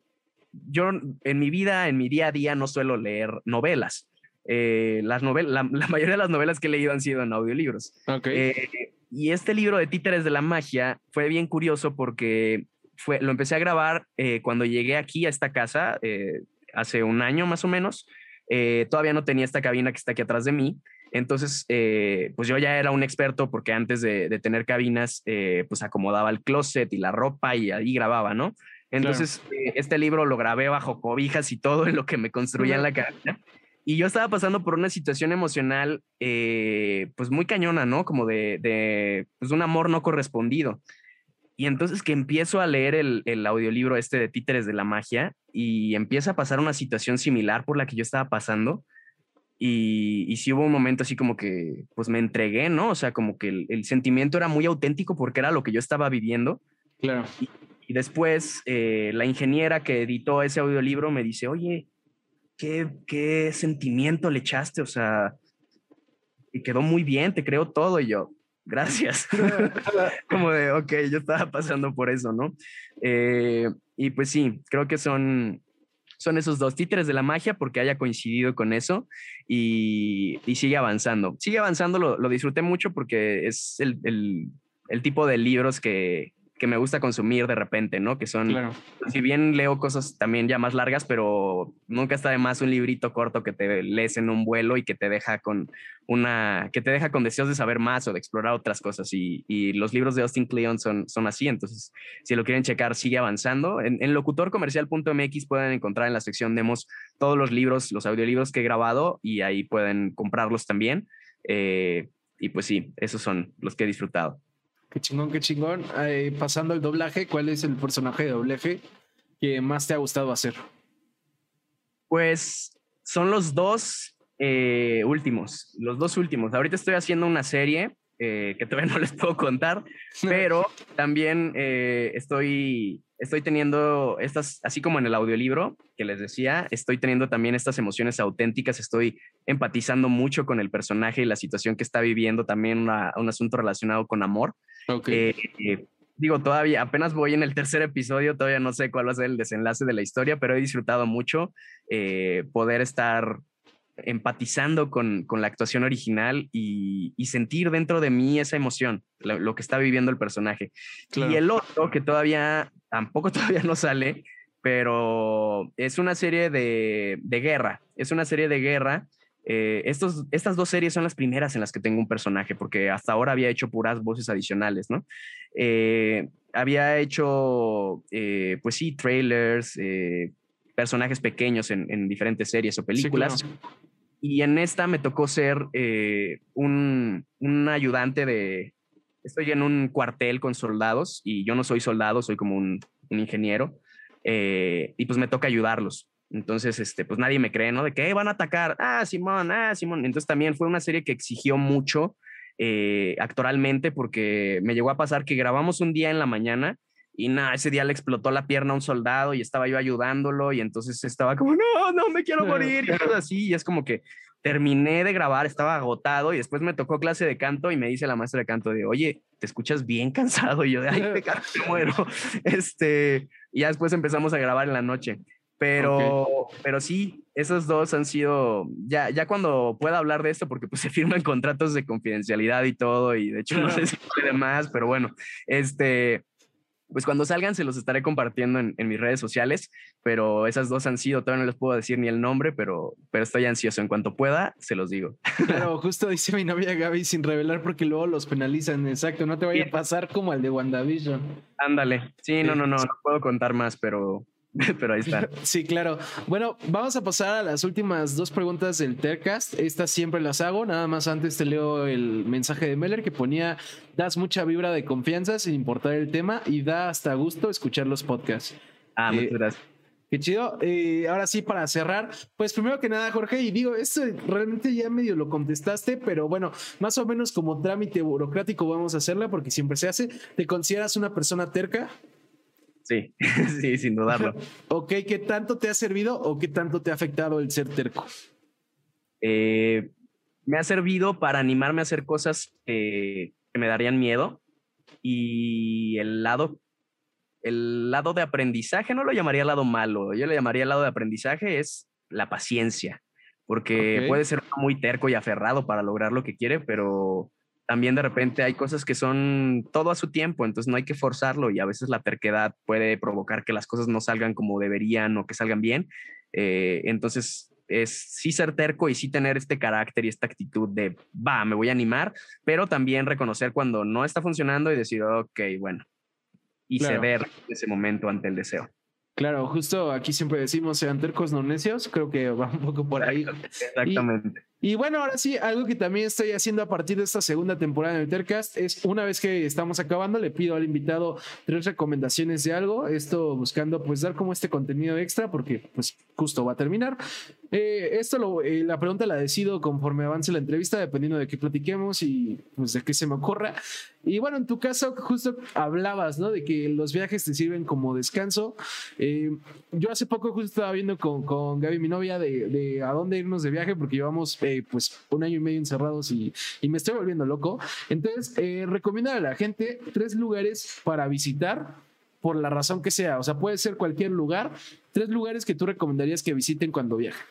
yo en mi vida, en mi día a día, no suelo leer novelas. Eh, las novelas, la, mayoría de las novelas que he leído han sido en audiolibros.
Okay.
Eh, y este libro de Títeres de la Magia fue bien curioso porque fue, lo empecé a grabar eh, cuando llegué aquí a esta casa, eh, hace un año más o menos. Eh, todavía no tenía esta cabina que está aquí atrás de mí. Entonces, pues yo ya era un experto porque antes de, tener cabinas, pues acomodaba el closet y la ropa y ahí grababa, ¿no? Entonces, este libro lo grabé bajo cobijas y todo en lo que me construía en la cabina. Y yo estaba pasando por una situación emocional, pues muy cañona, ¿no? Como de, de pues, un amor no correspondido. Y entonces que empiezo a leer el, el, audiolibro este de Títeres de la Magia y empieza a pasar una situación similar por la que yo estaba pasando. Y, y sí hubo un momento así como que, pues me entregué, ¿no? O sea, como que el, el sentimiento era muy auténtico porque era lo que yo estaba viviendo.
Claro.
Y, y después eh, la ingeniera que editó ese audiolibro me dice, oye, ¿qué, ¿qué sentimiento le echaste? O sea, y quedó muy bien, te creo todo. Y yo, gracias. Como de, ok, yo estaba pasando por eso, ¿no? Eh, y pues sí, creo que son, son esos dos títeres de la magia porque haya coincidido con eso y, y sigue avanzando. Sigue avanzando, lo, lo, disfruté mucho porque es el, el, el tipo de libros que, que me gusta consumir de repente, ¿no? Que son, si bien leo cosas también ya más largas, pero nunca está de más un librito corto que te lees en un vuelo y que te deja con una, que te deja con deseos de saber más o de explorar otras cosas. Y, y los libros de Austin Kleon son, son así, entonces si lo quieren checar, sigue avanzando. En, en locutorcomercial.mx pueden encontrar en la sección demos todos los libros, los audiolibros que he grabado y ahí pueden comprarlos también. Eh, y pues sí, esos son los que he disfrutado.
Qué chingón, qué chingón. Eh, pasando al doblaje, ¿cuál es el personaje de doblaje que más te ha gustado hacer?
Pues son los dos eh, últimos, los dos últimos. Ahorita estoy haciendo una serie eh, que todavía no les puedo contar, pero también estoy, estoy teniendo estas, así como en el audiolibro que les decía, estoy teniendo también estas emociones auténticas, estoy empatizando mucho con el personaje y la situación que está viviendo, también una, un asunto relacionado con amor.
Okay.
Eh, digo, todavía apenas voy en el tercer episodio, todavía no sé cuál va a ser el desenlace de la historia, pero he disfrutado mucho eh, poder estar empatizando con, con la actuación original y, y, sentir dentro de mí esa emoción, lo, lo que está viviendo el personaje. Claro. Y el otro, que todavía, tampoco todavía no sale, pero es una serie de, de guerra, es una serie de guerra. Eh, estos, estas dos series son las primeras en las que tengo un personaje, porque hasta ahora había hecho puras voces adicionales, ¿no? Eh, había hecho, eh, pues sí, trailers, personajes pequeños en, en, diferentes series o películas. Y en esta me tocó ser un, un ayudante de, estoy en un cuartel con soldados y yo no soy soldado, soy como un, un ingeniero. Eh, y pues me toca ayudarlos. Entonces, este, pues nadie me cree, ¿no? De que van a atacar, ah, Simón, ah, Simón. Entonces también fue una serie que exigió mucho eh, actoralmente porque me llegó a pasar que grabamos un día en la mañana y nada, ese día le explotó la pierna a un soldado y estaba yo ayudándolo y entonces estaba como, no, no me quiero morir y todo así. Y es como que terminé de grabar, estaba agotado y después me tocó clase de canto y me dice la maestra de canto de, oye, te escuchas bien cansado. Y yo de, ay, me, me muero. Este, y ya después empezamos a grabar en la noche. Pero, pero sí, esos dos han sido, ya, ya cuando pueda hablar de esto, porque pues se firman contratos de confidencialidad y todo, y de hecho no sé si puede más, pero bueno, este, pues cuando salgan se los estaré compartiendo en, en, mis redes sociales, pero esas dos han sido, todavía no les puedo decir ni el nombre, pero, pero estoy ansioso. En cuanto pueda, se los digo.
Claro, justo dice mi novia Gaby sin revelar porque luego los penalizan. Exacto, no te vaya a pasar como al de WandaVision.
Ándale. Sí, no, no, no, no puedo contar más, pero, pero ahí está.
Sí, claro. Bueno, vamos a pasar a las últimas dos preguntas del Tercast. Estas siempre las hago. Nada más antes te leo el mensaje de Meller que ponía: Das mucha vibra de confianza sin importar el tema y da hasta gusto escuchar los podcasts.
Ah, muchas eh, gracias.
Qué chido. Eh, ahora sí, para cerrar, pues primero que nada, Jorge, y digo, esto realmente ya medio lo contestaste, pero bueno, más o menos como trámite burocrático vamos a hacerla porque siempre se hace. ¿Te consideras una persona terca?
Sí, sí, sin dudarlo.
ok, ¿qué tanto te ha servido o qué tanto te ha afectado el ser terco?
Eh, me ha servido para animarme a hacer cosas que me darían miedo y el lado el lado de aprendizaje no lo llamaría lado malo, yo le llamaría lado de aprendizaje es la paciencia, porque puede ser muy terco y aferrado para lograr lo que quiere, pero también de repente hay cosas que son todo a su tiempo, entonces no hay que forzarlo y a veces la terquedad puede provocar que las cosas no salgan como deberían o que salgan bien. Eh, entonces es sí ser terco y sí tener este carácter y esta actitud de, va, me voy a animar, pero también reconocer cuando no está funcionando y decir, ok, bueno, y ceder en ese momento ante el deseo.
Claro, justo aquí siempre decimos sean tercos no necios, creo que va un poco por ahí.
Exactamente.
Y, bueno, ahora sí, algo que también estoy haciendo a partir de esta segunda temporada del Tercast es una vez que estamos acabando, le pido al invitado tres recomendaciones de algo, esto buscando pues dar como este contenido extra porque pues justo va a terminar. Eh, esto lo, eh, la pregunta la decido conforme avance la entrevista, dependiendo de qué platiquemos y pues de qué se me ocurra. Y bueno, en tu caso, justo hablabas, ¿no? De que los viajes te sirven como descanso. Eh, yo hace poco justo estaba viendo con, con Gaby, mi novia, de, de, a dónde irnos de viaje, porque llevamos eh, pues un año y medio encerrados y, y me estoy volviendo loco. Entonces, eh, a la gente tres lugares para visitar por la razón que sea. O sea, puede ser cualquier lugar. Tres lugares que tú recomendarías que visiten cuando viajen.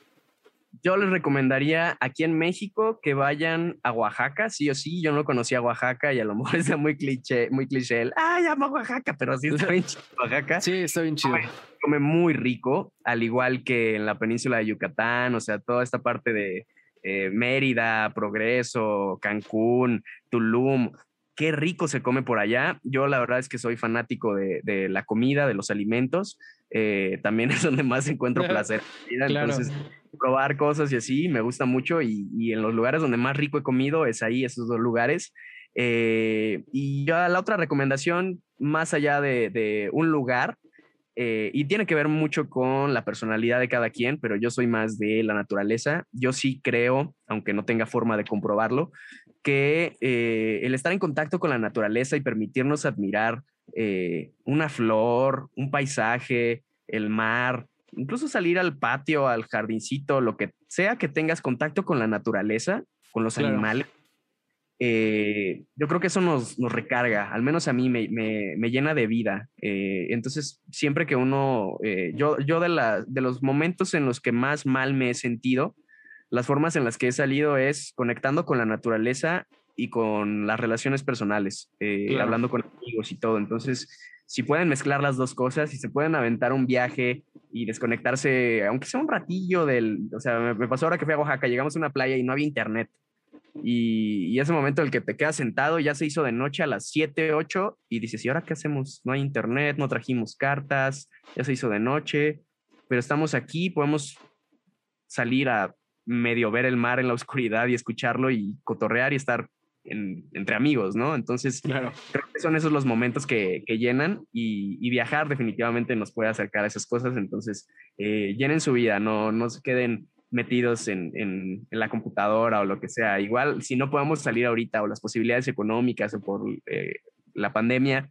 Yo les recomendaría aquí en México que vayan a Oaxaca, sí o sí. Yo no conocía Oaxaca y a lo mejor es muy cliché, muy cliché el, ah, llamo a Oaxaca, pero sí está bien chido Oaxaca.
Sí, está bien chido.
Come, muy rico, al igual que en la península de Yucatán, o sea, toda esta parte de eh, Mérida, Progreso, Cancún, Tulum. Qué rico se come por allá. Yo la verdad es que soy fanático de, de la comida, de los alimentos. Eh, también es donde más encuentro placer. Entonces, probar cosas y así me gusta mucho y, y, en los lugares donde más rico he comido es ahí, esos dos lugares. Eh, y ya la otra recomendación, más allá de, de un lugar, eh, y tiene que ver mucho con la personalidad de cada quien, pero yo soy más de la naturaleza. Yo sí creo, aunque no tenga forma de comprobarlo, que eh, el estar en contacto con la naturaleza y permitirnos admirar eh, una flor, un paisaje, el mar, incluso salir al patio, al jardincito, lo que sea que tengas contacto con la naturaleza, con los claro. animales, eh, yo creo que eso nos, nos, recarga, al menos a mí me, me, me llena de vida. Eh, entonces, siempre que uno, eh, yo, yo de, la, de los momentos en los que más mal me he sentido, las formas en las que he salido es conectando con la naturaleza y con las relaciones personales, claro. hablando con amigos y todo. Entonces, si pueden mezclar las dos cosas, si se pueden aventar un viaje y desconectarse, aunque sea un ratillo del, o sea, me, pasó ahora que fui a Oaxaca, llegamos a una playa y no había internet. Y, y, ese momento en el que te quedas sentado ya se hizo de noche a las 7, 8 y dices, ¿y ahora qué hacemos? No hay internet, no trajimos cartas, ya se hizo de noche, pero estamos aquí, podemos salir a medio ver el mar en la oscuridad y escucharlo y cotorrear y estar entre amigos, ¿no? Entonces,
claro.
creo que son esos los momentos que, llenan y, viajar definitivamente nos puede acercar a esas cosas. Entonces, eh, llenen su vida, no, no se queden metidos en, en, la computadora o lo que sea. Igual, si no podemos salir ahorita o las posibilidades económicas o por eh, la pandemia,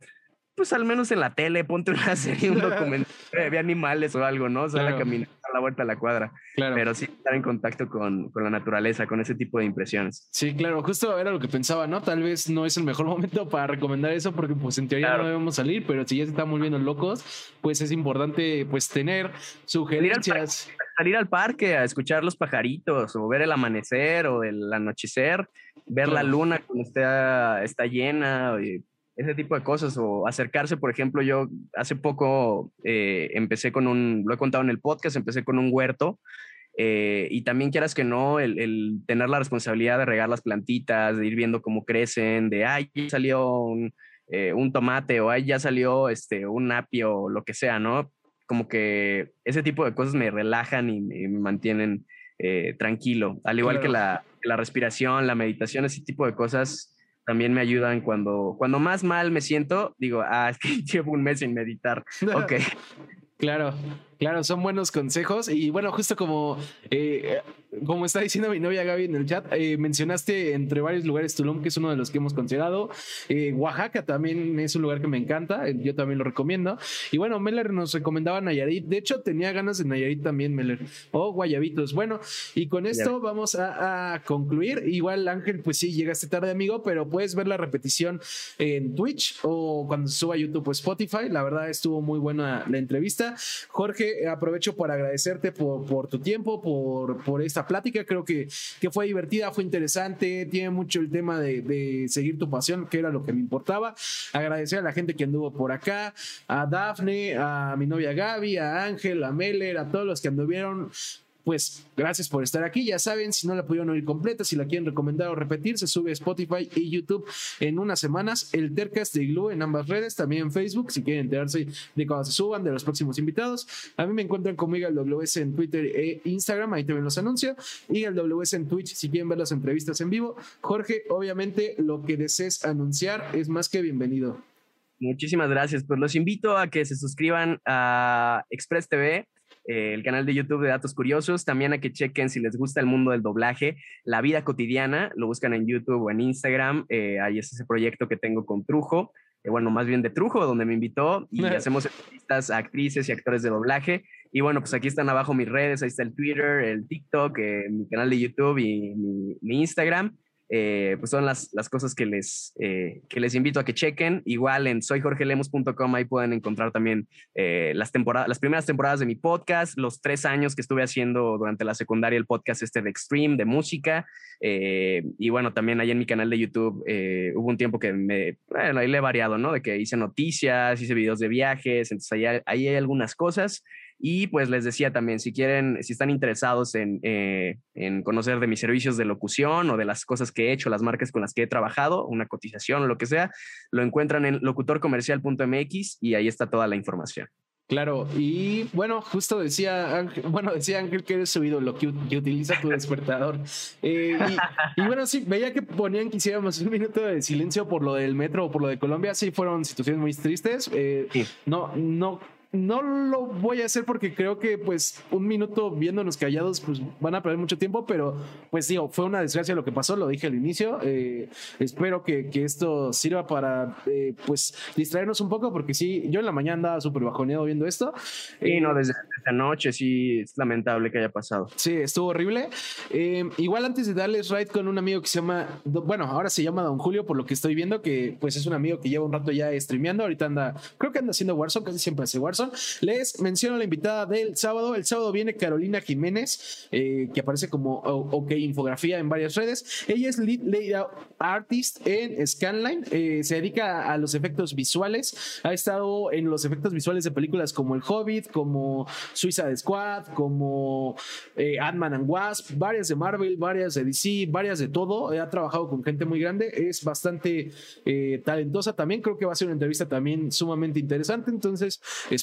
pues al menos en la tele, ponte una serie, un documental de animales o algo, ¿no? Sale a caminar a la vuelta a la cuadra.
Claro.
Pero sí estar en contacto con, con, la naturaleza, con ese tipo de impresiones.
Sí, claro, justo era lo que pensaba, ¿no? Tal vez no es el mejor momento para recomendar eso porque pues en teoría no debemos salir, pero si ya se están volviendo locos, pues es importante pues tener sugerencias.
Salir al, parque, a escuchar los pajaritos o ver el amanecer o el anochecer, ver la luna cuando está, está llena. Y, ese tipo de cosas o acercarse, por ejemplo, yo hace poco eh, empecé con un, lo he contado en el podcast, empecé con un huerto eh, y también quieras que no, el, tener la responsabilidad de regar las plantitas, de ir viendo cómo crecen, de, ay, ya salió un, eh, un tomate o ay, ya salió este, un apio o lo que sea, ¿no? Como que ese tipo de cosas me relajan y me, mantienen tranquilo, al igual que la, la respiración, la meditación, ese tipo de cosas también me ayudan cuando, cuando más mal me siento, digo, ah, es que llevo un mes sin meditar. ok.
Claro, claro, son buenos consejos. Y bueno, justo como, eh, como está diciendo mi novia Gaby en el chat, eh, mencionaste entre varios lugares Tulum, que es uno de los que hemos considerado. Eh, Oaxaca también es un lugar que me encanta, yo también lo recomiendo. Y bueno, Meller nos recomendaba Nayarit. De hecho, tenía ganas de Nayarit también, Meller. O oh, Guayabitos. Bueno, y con esto vamos a, a, concluir. Igual, Ángel, pues sí, llegaste tarde, amigo, pero puedes ver la repetición en Twitch o cuando suba YouTube o Spotify. La verdad, estuvo muy buena la entrevista. Jorge, aprovecho para agradecerte por, por tu tiempo, por, por esta plática. Creo que, que fue divertida, fue interesante, tiene mucho el tema de, de seguir tu pasión, que era lo que me importaba. Agradecer a la gente que anduvo por acá, a Dafne, a mi novia Gaby, a Ángel, a Meller, a todos los que anduvieron pues gracias por estar aquí. Ya saben, si no la pudieron oír completa, si la quieren recomendar o repetir, se sube a Spotify y YouTube en unas semanas. El Tercast de Igloo en ambas redes, también en Facebook, si quieren enterarse de cuando se suban, de los próximos invitados. A mí me encuentran como el WS en Twitter e Instagram, ahí también los anuncio. Y el WS en Twitch, si quieren ver las entrevistas en vivo. Jorge, obviamente lo que desees anunciar es más que bienvenido.
Muchísimas gracias. Pues los invito a que se suscriban a Express TV eh, el canal de YouTube de Datos Curiosos, también a que chequen si les gusta el mundo del doblaje, la vida cotidiana, lo buscan en YouTube o en Instagram, eh, ahí es ese proyecto que tengo con Trujo, eh, bueno, más bien de Trujo, donde me invitó y hacemos entrevistas a actrices y actores de doblaje. Y bueno, pues aquí están abajo mis redes, ahí está el Twitter, el TikTok, mi canal de YouTube y mi Instagram. Eh, pues son las, las cosas que les, eh, que les invito a que chequen. Igual en soyjorgelemos.com ahí pueden encontrar también eh, las, temporadas, las primeras temporadas de mi podcast, los tres años que estuve haciendo durante la secundaria el podcast este de Extreme, de música. y bueno, también ahí en mi canal de YouTube hubo un tiempo que me, bueno, ahí le he variado, ¿no? De que hice noticias, hice videos de viajes, entonces ahí, ahí hay algunas cosas. Y pues les decía también, si quieren, si están interesados en, eh, en, conocer de mis servicios de locución o de las cosas que he hecho, las marcas con las que he trabajado, una cotización o lo que sea, lo encuentran en locutorcomercial.mx y ahí está toda la información.
Claro, y bueno, justo decía Ángel, bueno, decía Ángel que eres su ídolo, que, que utiliza tu despertador. Eh, y, y, bueno, sí, veía que ponían que hiciéramos un minuto de silencio por lo del metro o por lo de Colombia, sí fueron situaciones muy tristes. Eh, no, no no lo voy a hacer porque creo que pues un minuto viéndonos callados pues van a perder mucho tiempo, pero pues digo, fue una desgracia lo que pasó, lo dije al inicio. Eh, espero que, que, esto sirva para eh, pues distraernos un poco porque sí, yo en la mañana andaba súper bajoneado viendo esto.
Sí, no, desde, anoche sí es lamentable que haya pasado.
Sí, estuvo horrible. igual antes de darles ride con un amigo que se llama, bueno, ahora se llama Don Julio por lo que estoy viendo, que pues es un amigo que lleva un rato ya streameando, ahorita anda, creo que anda haciendo Warzone, casi siempre hace Warzone Les menciono la invitada del sábado. El sábado viene Carolina Jiménez, eh, que aparece como OK Infografía en varias redes. Ella es lead artist en Scanline. Eh, se dedica a los efectos visuales. Ha estado en los efectos visuales de películas como El Hobbit, como Suicide Squad, como eh, Ant-Man and Wasp, varias de Marvel, varias de DC, varias de todo. Ha trabajado con gente muy grande. Es bastante talentosa también. Creo que va a ser una entrevista también sumamente interesante. Entonces,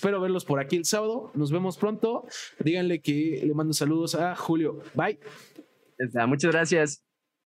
espero verlos por aquí el sábado. Nos vemos pronto. Díganle que le mando saludos a Julio. Bye.
Muchas gracias.